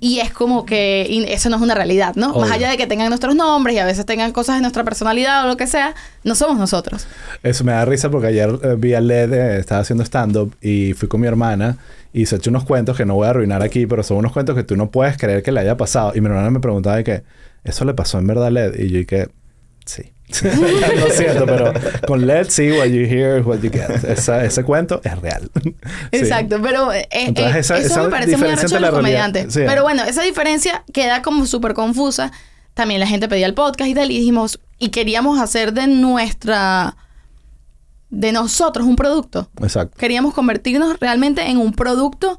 Y es como que y eso no es una realidad, ¿no? Obvio. Más allá de que tengan nuestros nombres y a veces tengan cosas de nuestra personalidad o lo que sea, no somos nosotros. Eso me da risa porque ayer eh, vi a Led, eh, estaba haciendo stand-up y fui con mi hermana y se echó unos cuentos que no voy a arruinar aquí, pero son unos cuentos que tú no puedes creer que le haya pasado. Y mi hermana me preguntaba de que, ¿eso le pasó en verdad a Led? Y yo dije, sí. Lo siento, pero con Led sí, what you hear what you get. Esa- ese cuento es real. Sí. Exacto, pero eh, eh, Entonces, esa- eso esa me parece muy arrecho de los comediantes. sí. Pero bueno, esa diferencia queda como súper confusa. También la gente pedía el podcast y tal, y dijimos, y queríamos hacer de nuestra, de nosotros un producto. Exacto. Queríamos convertirnos realmente en un producto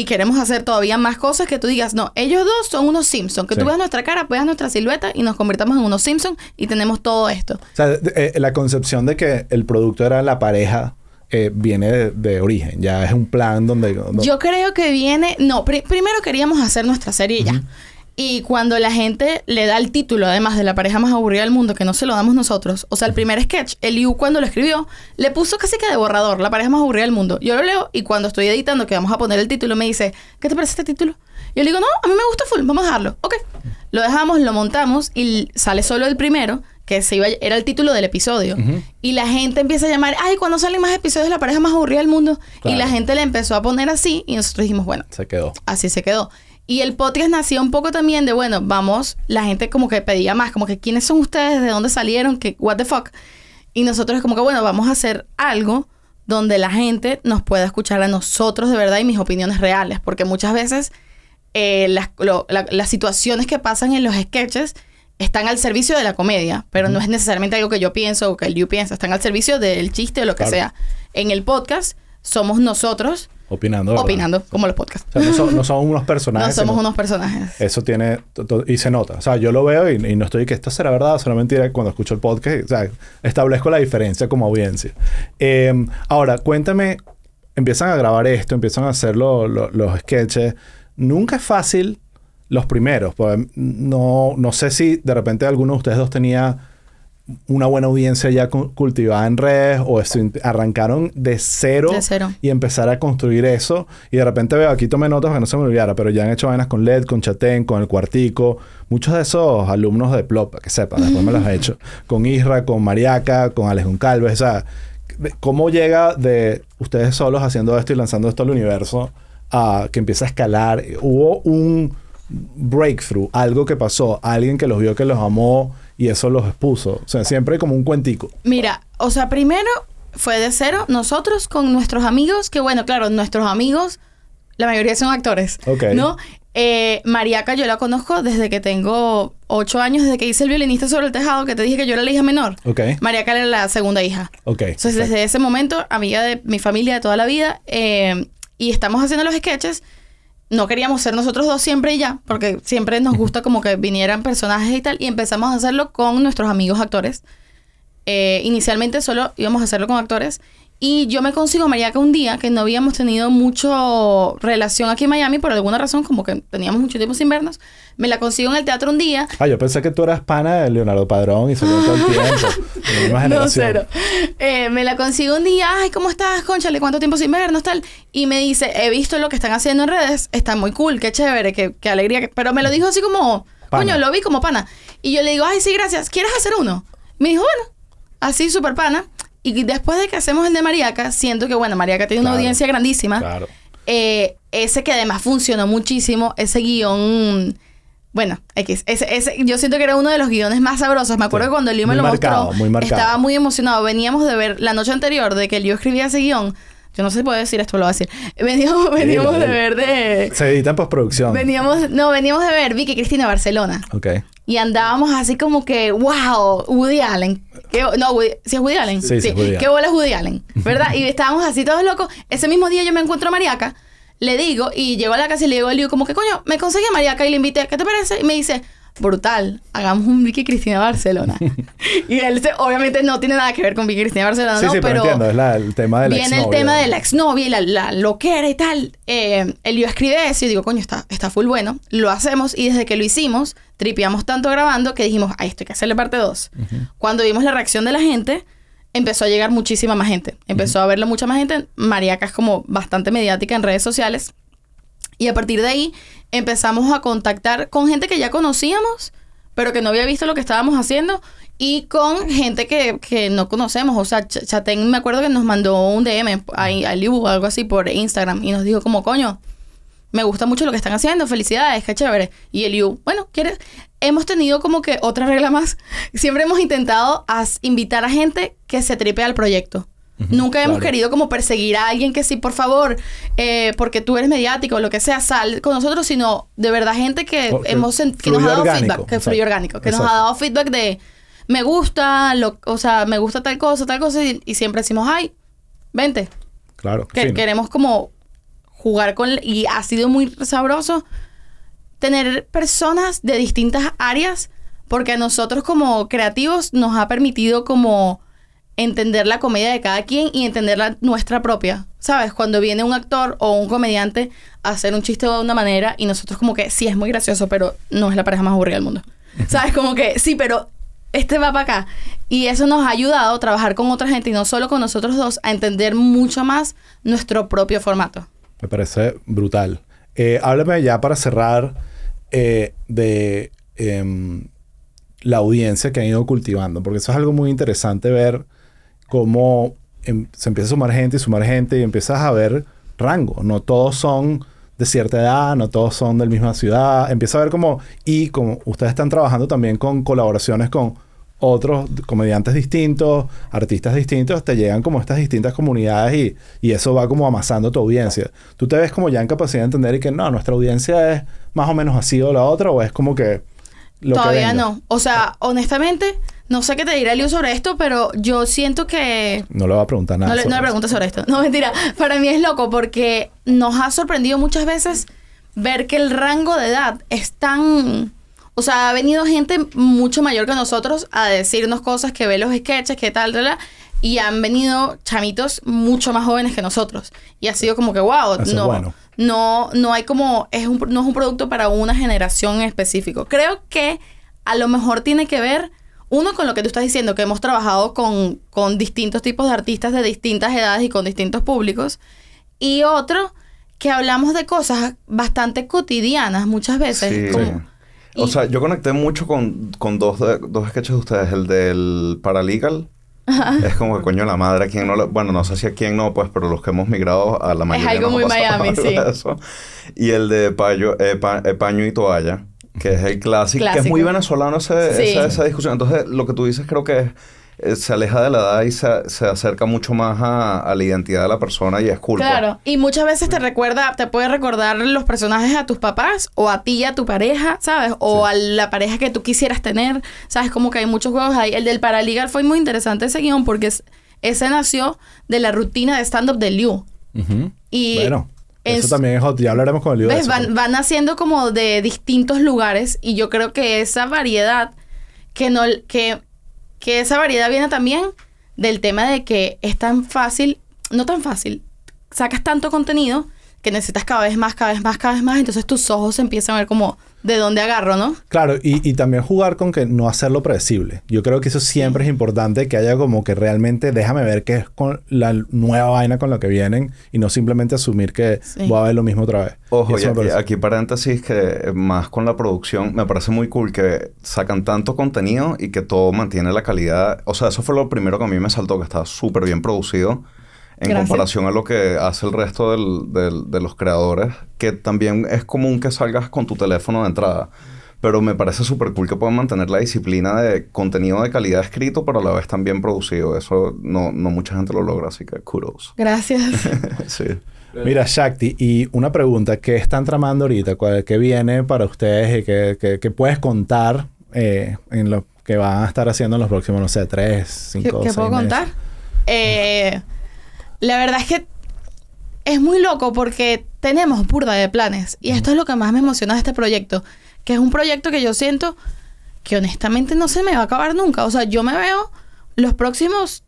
y queremos hacer todavía más cosas que tú digas, no, ellos dos son unos Simpsons, que Sí. tú veas nuestra cara, veas nuestra silueta y nos convirtamos en unos Simpsons y tenemos todo esto. O sea, eh, la concepción de que el producto era la pareja eh, viene de, de origen. Ya es un plan donde... donde- Yo creo que viene. No, pri- primero queríamos hacer nuestra serie ya. Y cuando la gente le da el título, además de la pareja más aburrida del mundo, que no se lo damos nosotros, o sea, el primer sketch, el Yu cuando lo escribió, le puso casi que de borrador, la pareja más aburrida del mundo. Yo lo leo y cuando estoy editando, que vamos a poner el título, me dice, ¿qué te parece este título? Yo le digo, no, a mí me gusta full, vamos a dejarlo. Ok. Lo dejamos, lo montamos y sale solo el primero, que se iba, era el título del episodio. Y la gente empieza a llamar, ay, cuando salen más episodios la pareja más aburrida del mundo? Y la gente le empezó a poner así y nosotros dijimos, bueno. Se quedó. Así se quedó. Y el podcast nació un poco también de, bueno, vamos, la gente como que pedía más, como que, ¿quiénes son ustedes? ¿De dónde salieron? ¿Qué, what the fuck? Y nosotros como que, bueno, vamos a hacer algo donde la gente nos pueda escuchar a nosotros de verdad y mis opiniones reales, porque muchas veces eh, las, las situaciones que pasan en los sketches están al servicio de la comedia, pero no es necesariamente algo que yo pienso o que el you piensa, están al servicio del chiste o lo que sea. En el podcast somos nosotros Opinando. Opinando, como los podcasts. O sea, no, somos unos personajes. No somos unos personajes. Eso tiene... Y se nota. O sea, yo lo veo y, no estoy que esto será verdad o será mentira cuando escucho el podcast. O sea, establezco la diferencia como audiencia. Em, ahora, cuéntame... Empiezan a grabar esto, empiezan a hacer los sketches. Nunca es fácil los primeros. Pues, no, no sé si de repente alguno de ustedes dos tenía una buena audiencia ya cultivada en redes o arrancaron de cero, y empezar a construir eso. Y de repente veo, aquí tomé notas para que no se me olvidara, pero ya han hecho vainas con LED, con Chatén, con El Cuartico. Muchos de esos alumnos de Plop, que sepan, después me los he hecho. Con Isra, con Mariaca, con Alex Calves. O sea, ¿cómo llega de ustedes solos haciendo esto y lanzando esto al universo a que empieza a escalar? Hubo un breakthrough, algo que pasó, alguien que los vio que los amó y eso los expuso. O sea, siempre hay como un cuentico. Mira, o sea, primero fue de cero nosotros con nuestros amigos, que bueno, claro, nuestros amigos, la mayoría son actores. Ok. ¿No? Eh, Mariaca yo la conozco desde que tengo ocho años, desde que hice el violinista sobre el tejado, que te dije que yo era la hija menor. Ok. Mariaca era la segunda hija. Ok. Entonces, desde ese momento, amiga de mi familia de toda la vida, eh, y estamos haciendo los sketches no queríamos ser nosotros dos siempre y ya, porque siempre nos gusta como que vinieran personajes y tal, y empezamos a hacerlo con nuestros amigos actores. Eh, inicialmente solo íbamos a hacerlo con actores, y yo me consigo Mariaca un día que no habíamos tenido mucho relación aquí en Miami por alguna razón, como que teníamos mucho tiempo sin vernos. Me la consigo en el teatro un día. Ah, yo pensé que tú eras pana de Leonardo Padrón y se todo el tiempo. no, cero. Eh, me la consigo un día. Ay, ¿cómo estás, Conchale? ¿Cuánto tiempo sin vernos? Tal. Y me dice, he visto lo que están haciendo en redes. Está muy cool, qué chévere, qué, qué alegría. Pero me lo dijo así como, coño, lo vi como pana. Y yo le digo, ay, sí, gracias. ¿Quieres hacer uno? Me dijo, bueno, así súper pana. Y después de que hacemos el de Mariaca, siento que, bueno, Mariaca tiene una audiencia grandísima. Claro. Eh, ese que además funcionó muchísimo, ese guion... Bueno, X. Ese, ese, yo siento que era uno de los guiones más sabrosos. Me acuerdo que cuando Liu me lo mostró, estaba muy emocionado. Veníamos de ver la noche anterior de que el Liu escribía ese guion. Yo no sé si puedo decir esto, lo voy a decir. Veníamos, veníamos de ver de... Se edita en postproducción. Veníamos... No, veníamos de ver Vicky Cristina Barcelona. Ok. Y andábamos así como que, wow, Woody Allen. no, Woody, ¿sí es Woody Allen? Sí, sí. sí Woody Qué bola es Woody Allen, ¿verdad? y estábamos así todos locos. Ese mismo día yo me encuentro a Mariaca, le digo, y llego a la casa y le digo, le digo como que, coño, me conseguí a Mariaca y le invité, ¿qué te parece? Y me dice, brutal, hagamos un Vicky Cristina Barcelona. y él obviamente no tiene nada que ver con Vicky Cristina Barcelona, sí, ¿no? Sí, pero, entiendo, es el tema de la Viene el tema de la exnovia y la, la loquera y tal. Eh, él yo escribe eso y digo, coño, está, está full bueno. Lo hacemos y desde que lo hicimos, tripeamos tanto grabando que dijimos, ay, esto hay que hacerle parte 2. Cuando vimos la reacción de la gente, empezó a llegar muchísima más gente. Empezó a verlo mucha más gente. Mariaca es como bastante mediática en redes sociales. Y a partir de ahí empezamos a contactar con gente que ya conocíamos, pero que no había visto lo que estábamos haciendo, y con gente que, que no conocemos. O sea, Chatén me acuerdo que nos mandó un DM a, a Liu o algo así por Instagram y nos dijo como, coño, me gusta mucho lo que están haciendo, felicidades, qué chévere. Y el Liu, bueno, ¿quieres? Hemos tenido como que otra regla más. Siempre hemos intentado invitar a gente que se tripe al proyecto. Nunca hemos querido como perseguir a alguien que sí, por favor, eh, porque tú eres mediático o lo que sea, sal con nosotros, sino de verdad gente que, hemos que nos ha dado feedback, que fluye orgánico, que nos ha dado feedback de me gusta, lo, o sea, me gusta tal cosa, tal cosa, y, siempre decimos, ay, vente. Claro. Que queremos como jugar con... Y ha sido muy sabroso tener personas de distintas áreas, porque a nosotros como creativos nos ha permitido como entender la comedia de cada quien y entender la nuestra propia. ¿Sabes? Cuando viene un actor o un comediante a hacer un chiste de una manera y nosotros como que sí es muy gracioso, pero no es la pareja más aburrida del mundo. ¿Sabes? Como que sí, pero este va para acá. Y eso nos ha ayudado a trabajar con otra gente y no solo con nosotros dos, a entender mucho más nuestro propio formato. Me parece brutal. Eh, háblame ya para cerrar eh, de... Em, la audiencia que han ido cultivando, porque eso es algo muy interesante ver cómo em- se empieza a sumar gente y sumar gente y empiezas a ver rango. No todos son de cierta edad, no todos son de la misma ciudad. Empieza a ver como, y como ustedes están trabajando también con colaboraciones con otros comediantes distintos, artistas distintos, te llegan como estas distintas comunidades y, y eso va como amasando tu audiencia. ¿Tú te ves como ya en capacidad de entender y que no, nuestra audiencia es más o menos así o la otra o es como que... Lo Todavía no. O sea, honestamente, no sé qué te dirá Liu sobre esto, pero yo siento que No le va a preguntar nada. No le, no le pregunto sobre esto. No, mentira. Para mí es loco porque nos ha sorprendido muchas veces ver que el rango de edad es tan... O sea, ha venido gente mucho mayor que nosotros a decirnos cosas que ve los sketches, que tal, tal, tal, y han venido chamitos mucho más jóvenes que nosotros. Y ha sido como que, wow, Eso no, bueno. no, no hay como, es un, no es un producto para una generación en específico. Creo que a lo mejor tiene que ver, uno, con lo que tú estás diciendo, que hemos trabajado con, con distintos tipos de artistas de distintas edades y con distintos públicos. Y otro, que hablamos de cosas bastante cotidianas muchas veces. Sí. como- O sea, yo conecté mucho con, con dos, de- dos sketches de ustedes. El del Paralegal. Es como que coño la madre, quien no Bueno, no sé si a quién no, pues, pero los que hemos migrado a la mayoría algo nos ha muy Miami, algo sí. eso. Y el de payo- eh, pa- eh, Paño y Toalla, que es el clásico, que es muy Clásico. venezolano ese- Sí. esa, esa discusión. Entonces, lo que tú dices creo que es, eh, se aleja de la edad y se, se acerca mucho más a, a la identidad de la persona y es culpa. Claro, y muchas veces te recuerda, te puede recordar los personajes a tus papás o a ti y a tu pareja, ¿sabes? O a la pareja que tú quisieras tener, ¿sabes? Como que hay muchos juegos ahí. El del Paralegal fue muy interesante ese guion porque es- ese nació de la rutina de stand-up de Liu. Y Bueno, eso es- también es otro. Ya hablaremos con el libro de ¿Ves? eso, Van, van haciendo como de distintos lugares y yo creo que esa variedad, que no, que, que esa variedad viene también del tema de que es tan fácil, no tan fácil, sacas tanto contenido que necesitas cada vez más, cada vez más, cada vez más, entonces tus ojos se empiezan a ver como de dónde agarro, ¿no? Claro, y, y también jugar con que no hacerlo predecible. Yo creo que eso siempre es importante, que haya como que realmente déjame ver qué es con la nueva vaina con la que vienen y no simplemente asumir que Sí. voy a ver lo mismo otra vez. Ojo, Y y aquí, aquí paréntesis que más con la producción me parece muy cool que sacan tanto contenido y que todo mantiene la calidad. O sea, eso fue lo primero que a mí me saltó, que estaba súper bien producido en Gracias. comparación a lo que hace el resto del- del- de los creadores, que también es común que salgas con tu teléfono de entrada. Pero me parece súper cool que puedan mantener la disciplina de contenido de calidad escrito, pero a la vez también producido. Eso no, no mucha gente lo logra, así que kudos. Gracias. sí. Mira, Shakti, y una pregunta, ¿qué están tramando ahorita? ¿Cuál- ¿Qué viene para ustedes y qué, qué- qué puedes contar eh, en lo que van a estar haciendo en los próximos, no sé, tres, ¿Qué, cinco, qué seis puedo meses? contar? Eh, la verdad es que es muy loco porque tenemos burda de planes. Y esto es lo que más me emociona de este proyecto. Que es un proyecto que yo siento que honestamente no se me va a acabar nunca. O sea, yo me veo los próximos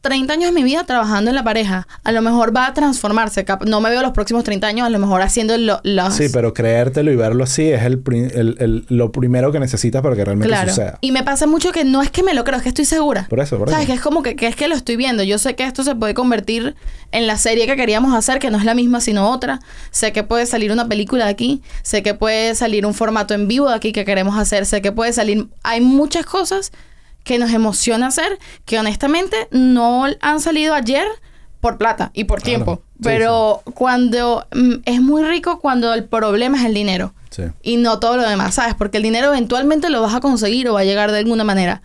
30 años de mi vida trabajando en la pareja. A lo mejor va a transformarse. Cap- No me veo los próximos 30 años a lo mejor haciendo lo- las... Sí, pero creértelo y verlo así es el, el- el- lo primero que necesitas para que realmente Claro. suceda. Y me pasa mucho que no es que me lo creo, es que estoy segura. Por eso, por ¿Sabes? eso. Que es como que, que es que lo estoy viendo. Yo sé que esto se puede convertir en la serie que queríamos hacer, que no es la misma sino otra. Sé que puede salir una película de aquí. Sé que puede salir un formato en vivo de aquí que queremos hacer. Sé que puede salir... Hay muchas cosas que nos emociona hacer que honestamente no han salido ayer por plata y por tiempo. Sí, Pero cuando... mm, es muy rico cuando el problema es el dinero Sí. y no todo lo demás, ¿sabes? Porque el dinero eventualmente lo vas a conseguir o va a llegar de alguna manera,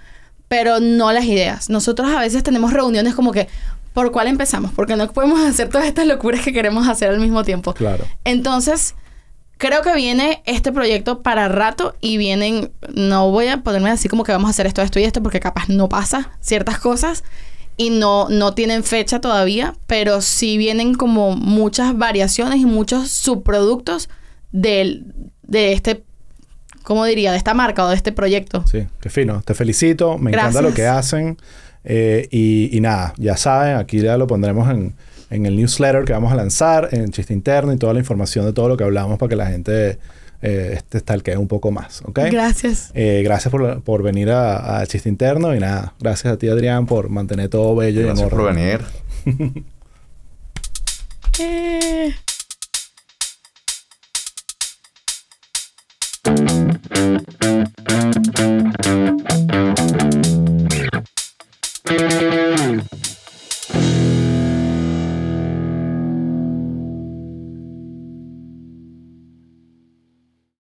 pero no las ideas. Nosotros a veces tenemos reuniones como que, ¿por cuál empezamos? Porque no podemos hacer todas estas locuras que queremos hacer al mismo tiempo. Claro. Entonces, creo que viene este proyecto para rato y vienen, no voy a ponerme así como que vamos a hacer esto, esto y esto, porque capaz no pasa ciertas cosas y no, no tienen fecha todavía, pero sí vienen como muchas variaciones y muchos subproductos del, de este, ¿cómo diría? De esta marca o de este proyecto. Sí, qué fino. Te felicito. Me encanta lo que hacen. Eh, y, y nada, ya saben, aquí ya lo pondremos en, en el newsletter que vamos a lanzar, en el chiste interno y toda la información de todo lo que hablamos para que la gente eh, este stalkee un poco más, ¿ok? Gracias. Eh, gracias por, por venir a, Chiste Interno y nada, gracias a ti Adrián por mantener todo bello y en orden. por venir. Eh.